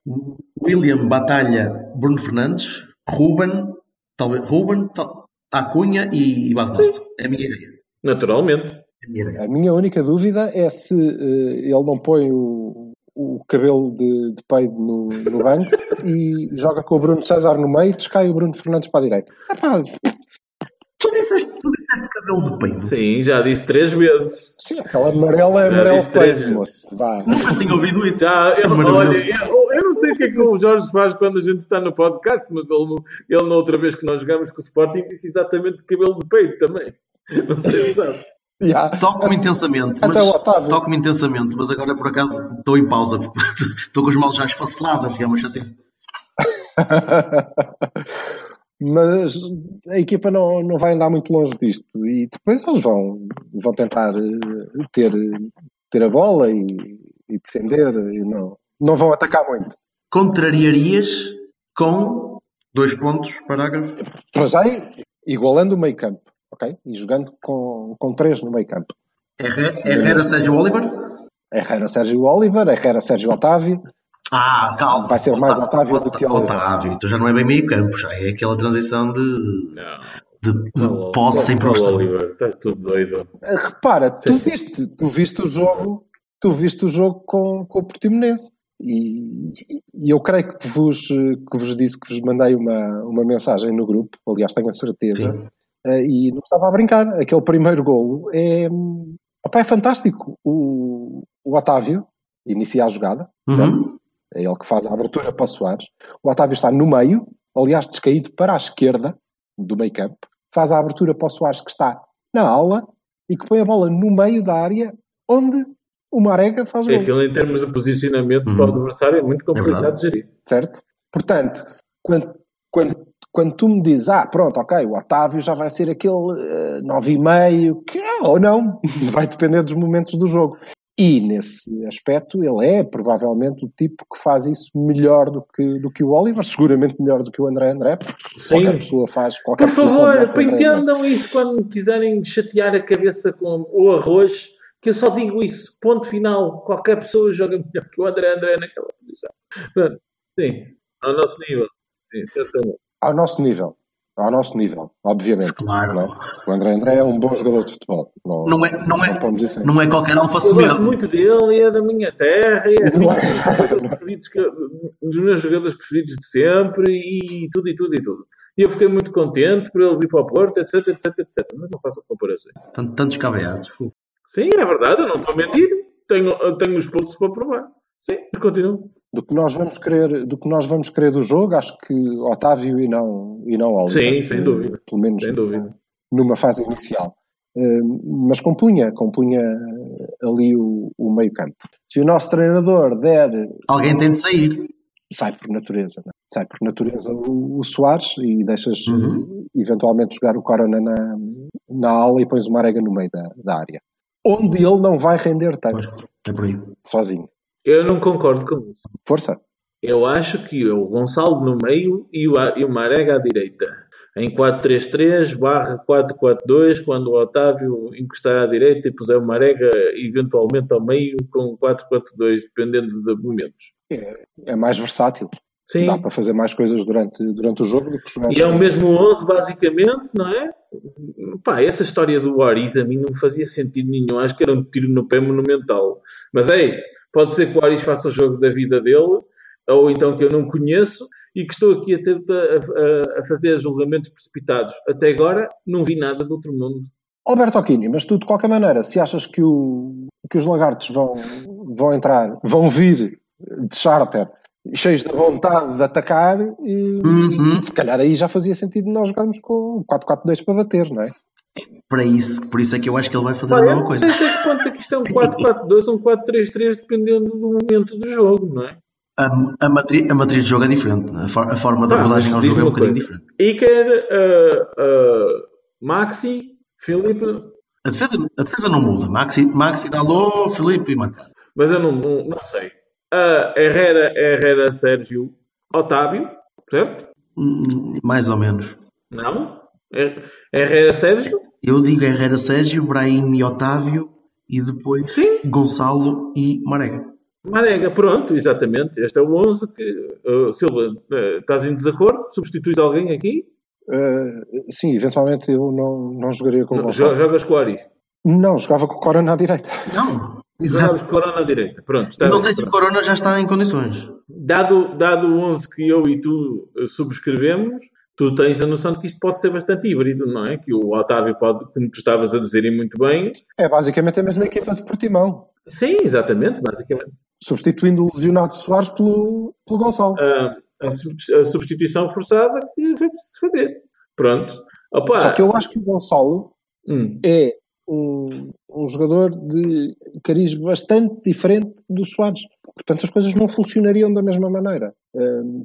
William, Batalha, Bruno Fernandes, Ruben, talvez Ruben, tal, Acunha e, e Bas Dost. É a minha ideia. Naturalmente. É a minha única dúvida é se eh, ele não põe o, o cabelo de, de peido no, no banco <laughs> e joga com o Bruno César no meio e descai o Bruno Fernandes para a direita. Epá, Tu disseste, tu disseste cabelo de peido. Sim, já disse três vezes. sim, aquela amarela é amarelo peido, moço. Vá. Nunca tinha ouvido isso. Já, É eu, olha, eu, eu não sei o que é que o Jorge faz quando a gente está no podcast, mas ele, ele na outra vez que nós jogamos com o Sporting disse exatamente cabelo de peito também. Não sei se sabe. Já. Toco-me intensamente, mas toco-me intensamente, mas agora por acaso estou em pausa. <laughs> Estou com as mãos já esfaceladas, é uma <laughs> chatice. mas a equipa não, não vai andar muito longe disto e depois eles vão, vão tentar eh, ter, ter a bola e, e defender e não, não vão atacar muito. Contrariarias com dois pontos, parágrafo. Para já, igualando o meio campo, ok? E jogando com, com três no meio campo. Herrera, Herrera Sérgio Oliver. Herrera Sérgio Oliver, Herrera Sérgio Otávio. Ah, calma. Vai ser mais Otávio do que Oliver. Otávio, então já não é bem meio campo, já é aquela transição de, Não. de, de posse sem progressão. Está tudo doido. Eh, Repara, tu viste, tu viste o jogo, tu viste o jogo com, com o Portimonense. E, e eu creio que vos, que vos disse que vos mandei uma, uma mensagem no grupo, aliás tenho a certeza, Sim. Eh, e não estava a brincar. Aquele primeiro golo é, hum, opá, é fantástico. O, o Otávio inicia a jogada, certo? Uhum. É ele que faz a abertura para o Soares. O Otávio está no meio, aliás, descaído para a esquerda do meio campo. Faz a abertura para o Soares que está na aula e que põe a bola no meio da área onde o Marega faz o É gol. aquilo em termos de posicionamento Uhum. para o adversário é muito complicado verdade. de gerir. Certo? Portanto, quando, quando, quando tu me dizes, ah, pronto, ok, o Otávio já vai ser aquele eh, 9,5, que é, ou não, <laughs> vai depender dos momentos do jogo. E nesse aspecto ele é provavelmente o tipo que faz isso melhor do que, do que o Oliver, seguramente melhor do que o André André, porque qualquer Sim. pessoa faz qualquer Por favor, André entendam isso quando quiserem chatear a cabeça com o arroz, que eu só digo isso. Ponto final. Qualquer pessoa joga melhor que o André André naquela posição. Sim, ao nosso nível. Sim, certamente. Ao nosso nível, ao nosso nível, obviamente. Claro. não é? O André André é um bom jogador de futebol. Não, Não é, não é, isso em- não é qualquer alfa Eu gosto muito dele, é da minha terra, e é Não é. dos meus jogadores preferidos que- dos meus jogadores preferidos de sempre, e tudo, e tudo, e tudo. E eu fiquei muito contente por ele vir para o Porto, etc, etc, etc. Mas não faço comparações. Tanto, tantos caveados. Sim, é verdade, eu não estou a mentir. Tenho, tenho os pulsos para provar. Sim, continuo. Do que nós vamos querer do que nós vamos querer do jogo acho que Otávio e não e não Oliver Sim, sem dúvida. pelo menos Sem dúvida. numa fase inicial Uh, mas compunha compunha ali o, o meio campo se o nosso treinador der Alguém tem de sair. sai por natureza né? sai por natureza o, o Soares e deixas Uhum. uh, eventualmente jogar o Corona na, na aula e pões o Marega no meio da, da área onde ele não vai render tanto, É por aí. sozinho. Eu não concordo com isso. Força. Eu acho que o Gonçalo no meio e o, Marega à direita. Em 4-3-3 barra 4-4-2, quando o Otávio encostar à direita e puser o Marega eventualmente ao meio com 4-4-2, dependendo de momentos. É mais versátil. Sim. Dá para fazer mais coisas durante, durante o jogo do que jogar E é o mesmo 11, basicamente, não é? Pá, essa história do Aris a mim não fazia sentido nenhum. Acho que era um tiro no pé monumental. Mas, ei, pode ser que o Aris faça o jogo da vida dele, ou então que eu não conheço, e que estou aqui a, ter, a, a fazer julgamentos precipitados. Até agora, não vi nada do outro mundo. Alberto Aquino, mas tu de qualquer maneira, se achas que, o, que os lagartos vão, vão entrar, vão vir de charter, cheios de vontade de atacar, e, Uhum. se calhar aí já fazia sentido nós jogarmos com 4-4-2 para bater, não é? Para isso, por isso é que eu acho que ele vai fazer Pá, a mesma não coisa. sei até que ponto é que isto é um 4-4-2 ou um 4-3-3, dependendo do momento do jogo, não é? A, a, matri- a matriz de jogo é diferente. A, for- a forma de abordagem ao jogo é um uma bocadinho coisa. diferente. Iker, uh, uh, Maxi, Filipe, A defesa, a defesa não muda. Maxi, Maxi Dalô, Felipe e Marcado. mas eu não, não, não sei. Uh, Herrera, Herrera, Sérgio, Otávio, certo? Hum, Mais ou menos. Não? Her- Herrera, Sérgio? Eu digo Herrera Sérgio, Brahim e Otávio e depois Sim. Gonçalo e Marega. Marega, pronto, exatamente. Este é o 11 que... uh, Silva, uh, estás em desacordo? Substituís alguém aqui? Uh, sim, eventualmente eu não, não jogaria com o Gonçalo. Jogas com o Aris. Não, jogava com o Corona à direita. Não, Jogavas exato. com o Corona à direita. Pronto, não bem, sei se o pronto. Corona já está em condições. Dado, dado o 11 que eu e tu eh, subscrevemos, tu tens a noção de que isto pode ser bastante híbrido, não é? Que o Otávio pode, como tu estavas a dizer e muito bem. É basicamente a mesma equipa de Portimão, Sim, exatamente, basicamente. substituindo o lesionado Soares pelo, pelo Gonçalo. Ah, a, sub- a substituição forçada que foi preciso fazer. Pronto. Opa, Só que eu acho que o Gonçalo hum, é um, um jogador de cariz bastante diferente do Soares. Portanto, as coisas não funcionariam da mesma maneira.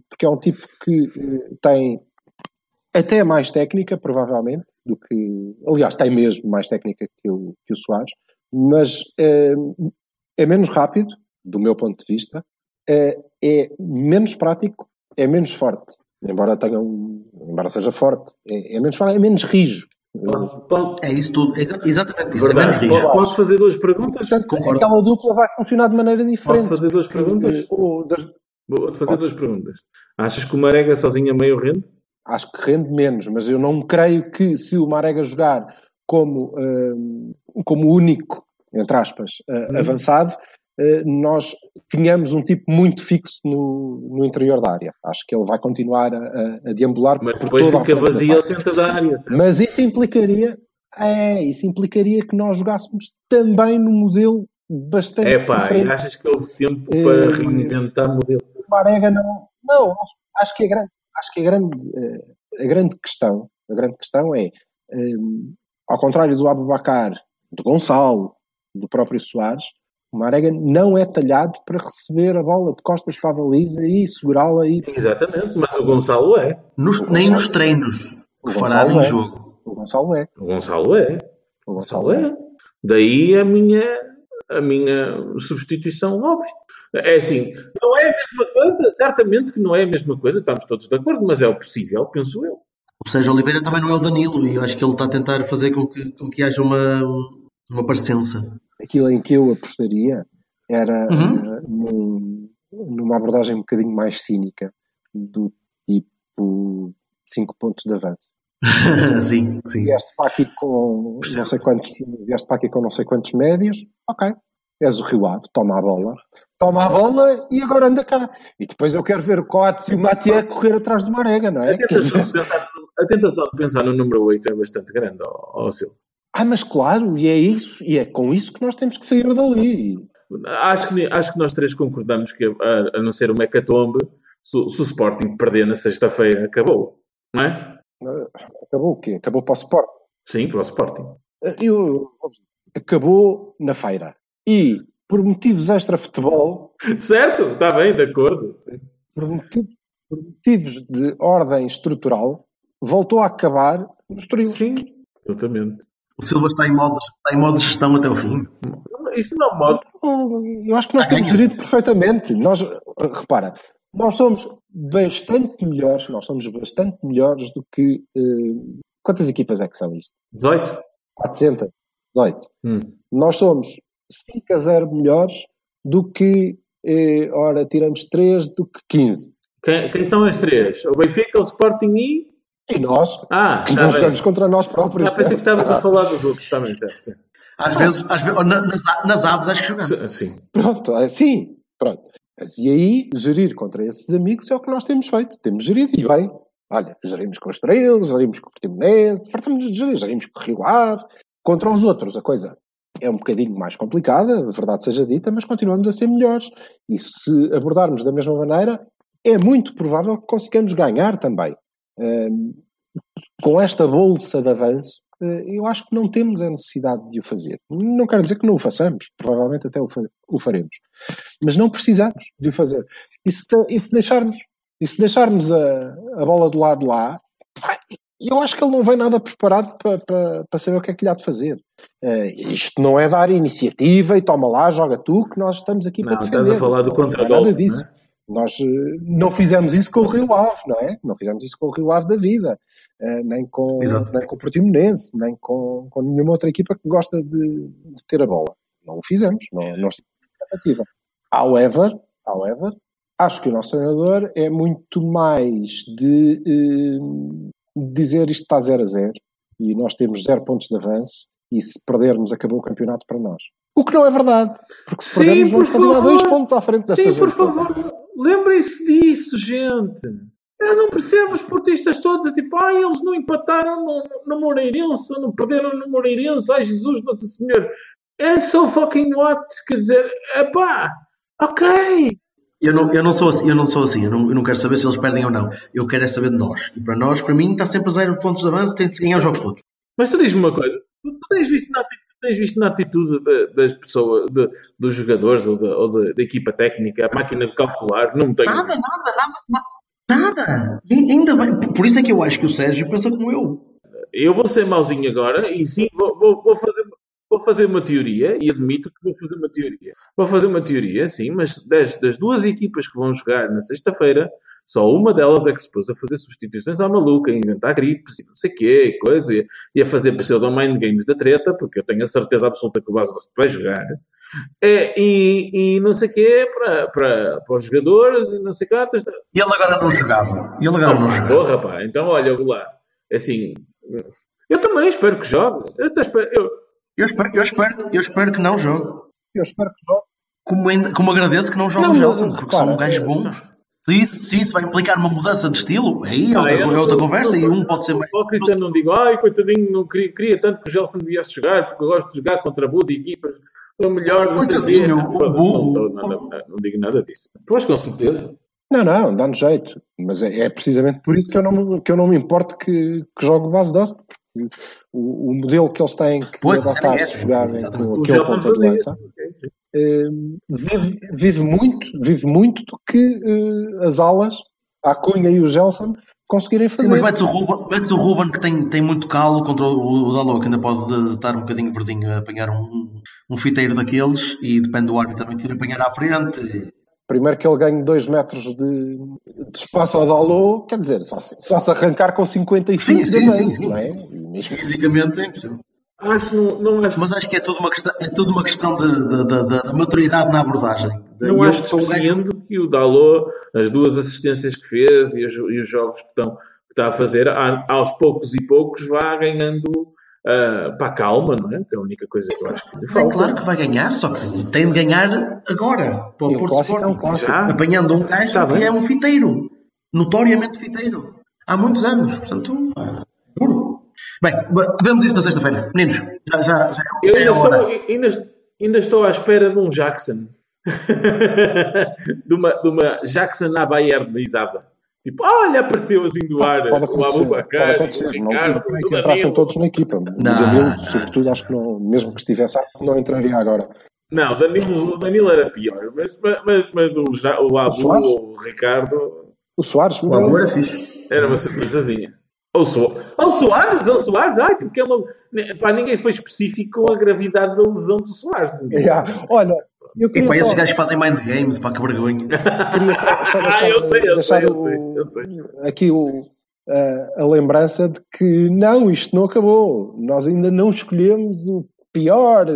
Porque é um tipo que eh, tem até mais técnica, provavelmente, do que. Aliás, tem mesmo mais técnica que o, que o Soares, mas eh, é menos rápido, do meu ponto de vista, eh, é menos prático, é menos forte. Embora tenha um, embora seja forte, é, é menos forte, é menos rijo. É isso tudo. É exa- exatamente isso. É menos verdade, risco. posso, posso fazer duas perguntas? Portanto, Concordo. aquela dupla vai funcionar de maneira diferente. Posso fazer duas perguntas? Eh, o das- Vou fazer duas perguntas. Achas que o Marega sozinho a meio rende? Acho que rende menos, mas eu não creio que se o Marega jogar como, hum, como único, entre aspas, uh, Uhum. avançado, uh, nós tínhamos um tipo muito fixo no, no interior da área. Acho que ele vai continuar a, a- deambular Mas por depois toda a fica vazio ao centro da área. certo? Mas isso implicaria, é, isso implicaria que nós jogássemos também num modelo bastante É pá, achas que houve tempo Eh, para reinventar modelo? o Marega não. Não, acho, acho que a grande, acho que a grande, eh, a grande questão, a grande questão é, eh, ao contrário do Abubacar, do Gonçalo, do próprio Soares, o Marega não é talhado para receber a bola de costas para a baliza e segurá-la e Exatamente, mas o Gonçalo é. Nos- O nem Gonçalo- nos treinos o que fará Gonçalo em é. jogo. o Gonçalo é. O Gonçalo é. O Gonçalo é. é. Daí a minha, a minha substituição óbvia. É assim, não é a mesma coisa, certamente que não é a mesma coisa, estamos todos de acordo, mas é o possível, penso eu. O Sérgio Oliveira também não é o Danilo e eu acho que ele está a tentar fazer com que, com que haja uma, uma parecença. Aquilo em que eu apostaria era Uhum. eh, num- numa abordagem um bocadinho mais cínica, do tipo 5 pontos de avanço. <laughs> sim, sim. vieste para aqui com não sei quantos, vieste para aqui com não sei quantos médios, ok, és o Rio Ave, toma a bola, toma a bola e agora anda cá. E depois eu quero ver o Coates e o Matié correr atrás do Marega, não é? A tentação, dizer, de pensar, a tentação de pensar no número 8 é bastante grande, ó, ó Silvio. ah, mas claro, e é isso, e é com isso que nós temos que sair dali. Acho que, acho que nós três concordamos que, a, a não ser o Mecatombe, se, o- se o Sporting perder na sexta-feira, acabou. Não é? Acabou o quê? Acabou para o Sport. Sim, para o Sporting. Eu, acabou na feira. E por motivos extra-futebol, Certo? Está bem, de acordo. Sim. por motivos, por motivos de ordem estrutural, voltou a acabar no Estoril. Sim, exatamente. O Silva está em modo, está em modo de gestão até o fim. Isto não é modo. Eu acho que nós temos gerido perfeitamente. Nós, repara, nós somos bastante melhores, nós somos bastante melhores do que. eh, quantas equipas é que são isto? 18? 400? 18. Hum. Nós somos 5 a 0 melhores do que. eh, ora, tiramos 3 do que 15. Quem, quem são as três? O Benfica, o Sporting e. E nós, Ah, que está bem. jogamos contra nós próprios. Ah, pensei que estavas a falar dos outros também, certo? sim. Às vezes, às vezes na- nas, nas aves acho que jogamos. Sim. Pronto, assim, pronto. Mas E aí, gerir contra esses amigos é o que nós temos feito. Temos gerido e bem. Olha, gerimos com o Estrela, gerimos com o Portimonense, fartamos de gerir, gerimos com o Rio Ave. Contra os outros, a coisa é um bocadinho mais complicada, verdade seja dita, mas continuamos a ser melhores. E se abordarmos da mesma maneira, é muito provável que consigamos ganhar também. Com esta bolsa de avanço, eh, eu acho que não temos a necessidade de o fazer. Não quero dizer que não o façamos, provavelmente até o, fa- o faremos. Mas não precisamos de o fazer. E se, e se deixarmos, e se deixarmos a, a bola do lado lá, pá, eu acho que ele não vem nada preparado para, para, para saber o que é que lhe há de fazer. Eh, isto não é dar iniciativa e toma lá, joga tu, que nós estamos aqui Não, para estás defender. a falar do Não é contragolpe, Nada disso. é? Nós eh, não fizemos isso com o Rio Ave, não é? Não fizemos isso com o Rio Ave da vida, eh, nem, com, Exato. nem com o Portimonense, nem com, com nenhuma outra equipa que gosta de, de ter a bola. Não o fizemos, não, não estivemos na tentativa. However, however, acho que o nosso treinador é muito mais de, dizer isto está 0 a 0 e nós temos 0 pontos de avanço e se perdermos acabou o campeonato para nós. O que não é verdade, porque se Sim, perdermos vamos por continuar favor. dois pontos à frente desta Sim, por gente toda. favor, lembrem-se disso, gente. Eu não percebo os portistas todos, é tipo, ai, eles não empataram no, no Moreirense, não perderam no Moreirense, ai Jesus, Nossa Senhora. É so fucking what? Quer dizer, epá, ok. Eu não, eu não sou assim, eu não sou assim, eu não, eu não quero saber se eles perdem ou não. Eu quero é saber de nós. E para nós, para mim, está sempre a zero pontos de avanço, tem de se ganhar os jogos todos. Mas tu diz-me uma coisa, tu, tens visto na atitude, tens visto na atitude da- das pessoas, de- dos jogadores ou, da, ou da- da equipa técnica, a máquina de calcular, não tenho. Nada, nada, nada, nada. Nada. E ainda bem, por- por isso é que eu acho que o Sérgio pensa como eu. Eu vou ser mauzinho agora e sim, vou, vou- vou fazer, vou fazer uma teoria e admito que vou fazer uma teoria. Vou fazer uma teoria, sim, mas das, das duas equipas que vão jogar na sexta-feira, só uma delas é que se pôs a fazer substituições à maluca, a inventar gripes e não sei o quê, e coisa, e, e a fazer pseudo-mind games da treta, porque eu tenho a certeza absoluta que o Basel vai jogar. É, e, e não sei o quê para, para, para os jogadores, e não sei o quê. E ele agora não jogava. E ele agora não jogava. Porra, pá, então olha vou lá. Assim, eu também espero que jogue. Eu, até espero, eu, Eu espero, eu espero, eu espero que não jogue. Eu espero que não. Como, ainda- como agradeço que não jogue Não, o Gelson, porque repara, são gajos é- bons. Se isso, se isso vai implicar uma mudança de estilo, aí é outra, não é outra conversa não e um pode ser mais. Hipócrita, não digo, ai, coitadinho, não queria, queria tanto que o Gelson viesse jogar, porque eu gosto de jogar contra boas equipas. O melhor, não sei o quê. Não, não, digo nada disso. Pois, com certeza. Não, não, dá-nos jeito. Mas é, é precisamente por isso que eu não, que eu não me importo que, que jogue base Dust. porque O, o modelo que eles têm que Pois, adaptar é, se jogarem com aquele ponta de lança, Sim, sim. eh, vive, vive muito, vive muito do que eh, as alas, a Cunha e o Gelson, conseguirem Sim, fazer. mas metes o, Ruben, metes o Ruben que tem, tem muito calo contra o, o Dalot, que ainda pode de- estar um bocadinho verdinho a apanhar um, um fiteiro daqueles e depende do árbitro também que ir apanhar à frente. Primeiro que ele ganhe 2 metros de, de espaço ao Dalô, quer dizer, só, se- só se arrancar com 55 Sim, de sim, sim, sim. não é? Mesmo- Fisicamente é impossível. Acho, não, não acho, Mas acho que é tudo uma questão, é tudo uma questão de, de- de- de- de maturidade na abordagem. Não e eu acho gajo- desprezando que o Dalot, as duas assistências que fez e os, e os jogos que, estão, que está a fazer, aos poucos e poucos, vá ganhando ah, para a calma, não é? Que é a única coisa que eu acho que lhe É falta. claro que vai ganhar, só que tem de ganhar agora, para o Porto clássico é um Sporting. Apanhando um gajo Está que bem. é um fiteiro. Notoriamente fiteiro. Há muitos anos. Portanto, duro. Bem, vemos isso na sexta-feira. Meninos, já, já, já Eu é ainda hora. estou, ainda, ainda estou à espera de um Jackson. <laughs> de, uma, de uma Jackson à Bayernizada. Tipo, olha, apareceu assim do ar Pode o acontecer, pode Abubacar, acontecer. o Não Ricardo, que, o que entrassem todos na equipa. O Não, Danilo, não. sobretudo, acho que não, mesmo que estivesse apto, não entraria agora. Não, Danilo, o Danilo era pior, mas, mas, mas o, Ja- o Abu ou o Ricardo O Soares, O Abu era fixe. era uma surpresazinha. Ou, so, ou Soares, ou Soares, ai, porque é uma. Pá, ninguém foi específico com a gravidade da lesão do Soares. Yeah. Olha, eu E para esses gajos que fazem mind games, pá, que vergonha. queria só, só <laughs> deixar, Ah, eu sei, eu sei, eu sei, eu sei. aqui o, a, a lembrança de que não, isto não acabou. Nós ainda não escolhemos o pior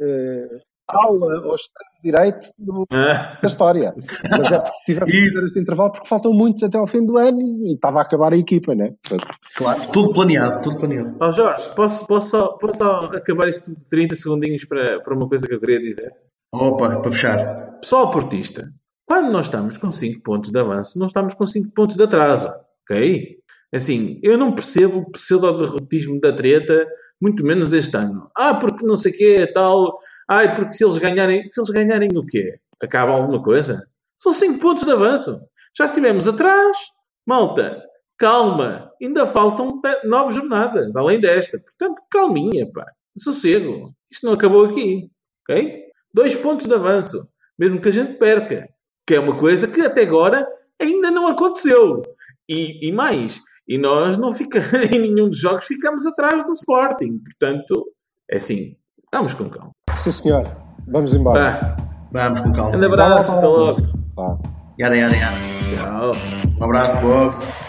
eh, ala ou extremo direito do- <laughs> Ah, da história. Mas é porque tivemos que fazer este intervalo porque faltam muitos até ao fim do ano e, estava a acabar a equipa, né? Portanto, Claro, tudo planeado, tudo planeado. Ó Jorge, posso, posso, só, posso só acabar isto de 30 segundinhos para, para uma coisa que eu queria dizer? Opa, para fechar. Pessoal portista, quando nós estamos com 5 pontos de avanço, não estamos com 5 pontos de atraso, ok? Assim, eu não percebo o pseudo-derrotismo da treta, muito menos este ano. Ah, porque não sei o quê, tal. Ai, porque se eles ganharem, se eles ganharem o quê? Acaba alguma coisa? São 5 pontos de avanço. Já estivemos atrás. Malta, calma. Ainda faltam 9 jornadas, além desta. Portanto, calminha, pá. Sossego. Isto não acabou aqui, ok? Dois pontos de avanço. Mesmo que a gente perca. Que é uma coisa que até agora ainda não aconteceu. E, e mais, e nós não fica, <laughs> em nenhum dos jogos ficamos atrás do Sporting. Portanto, é assim, vamos com calma. sim senhor, vamos embora. Vamos com calma. grande abraço, até logo. Tá. Yara, yara, yara. Tchau. Um abraço, povo.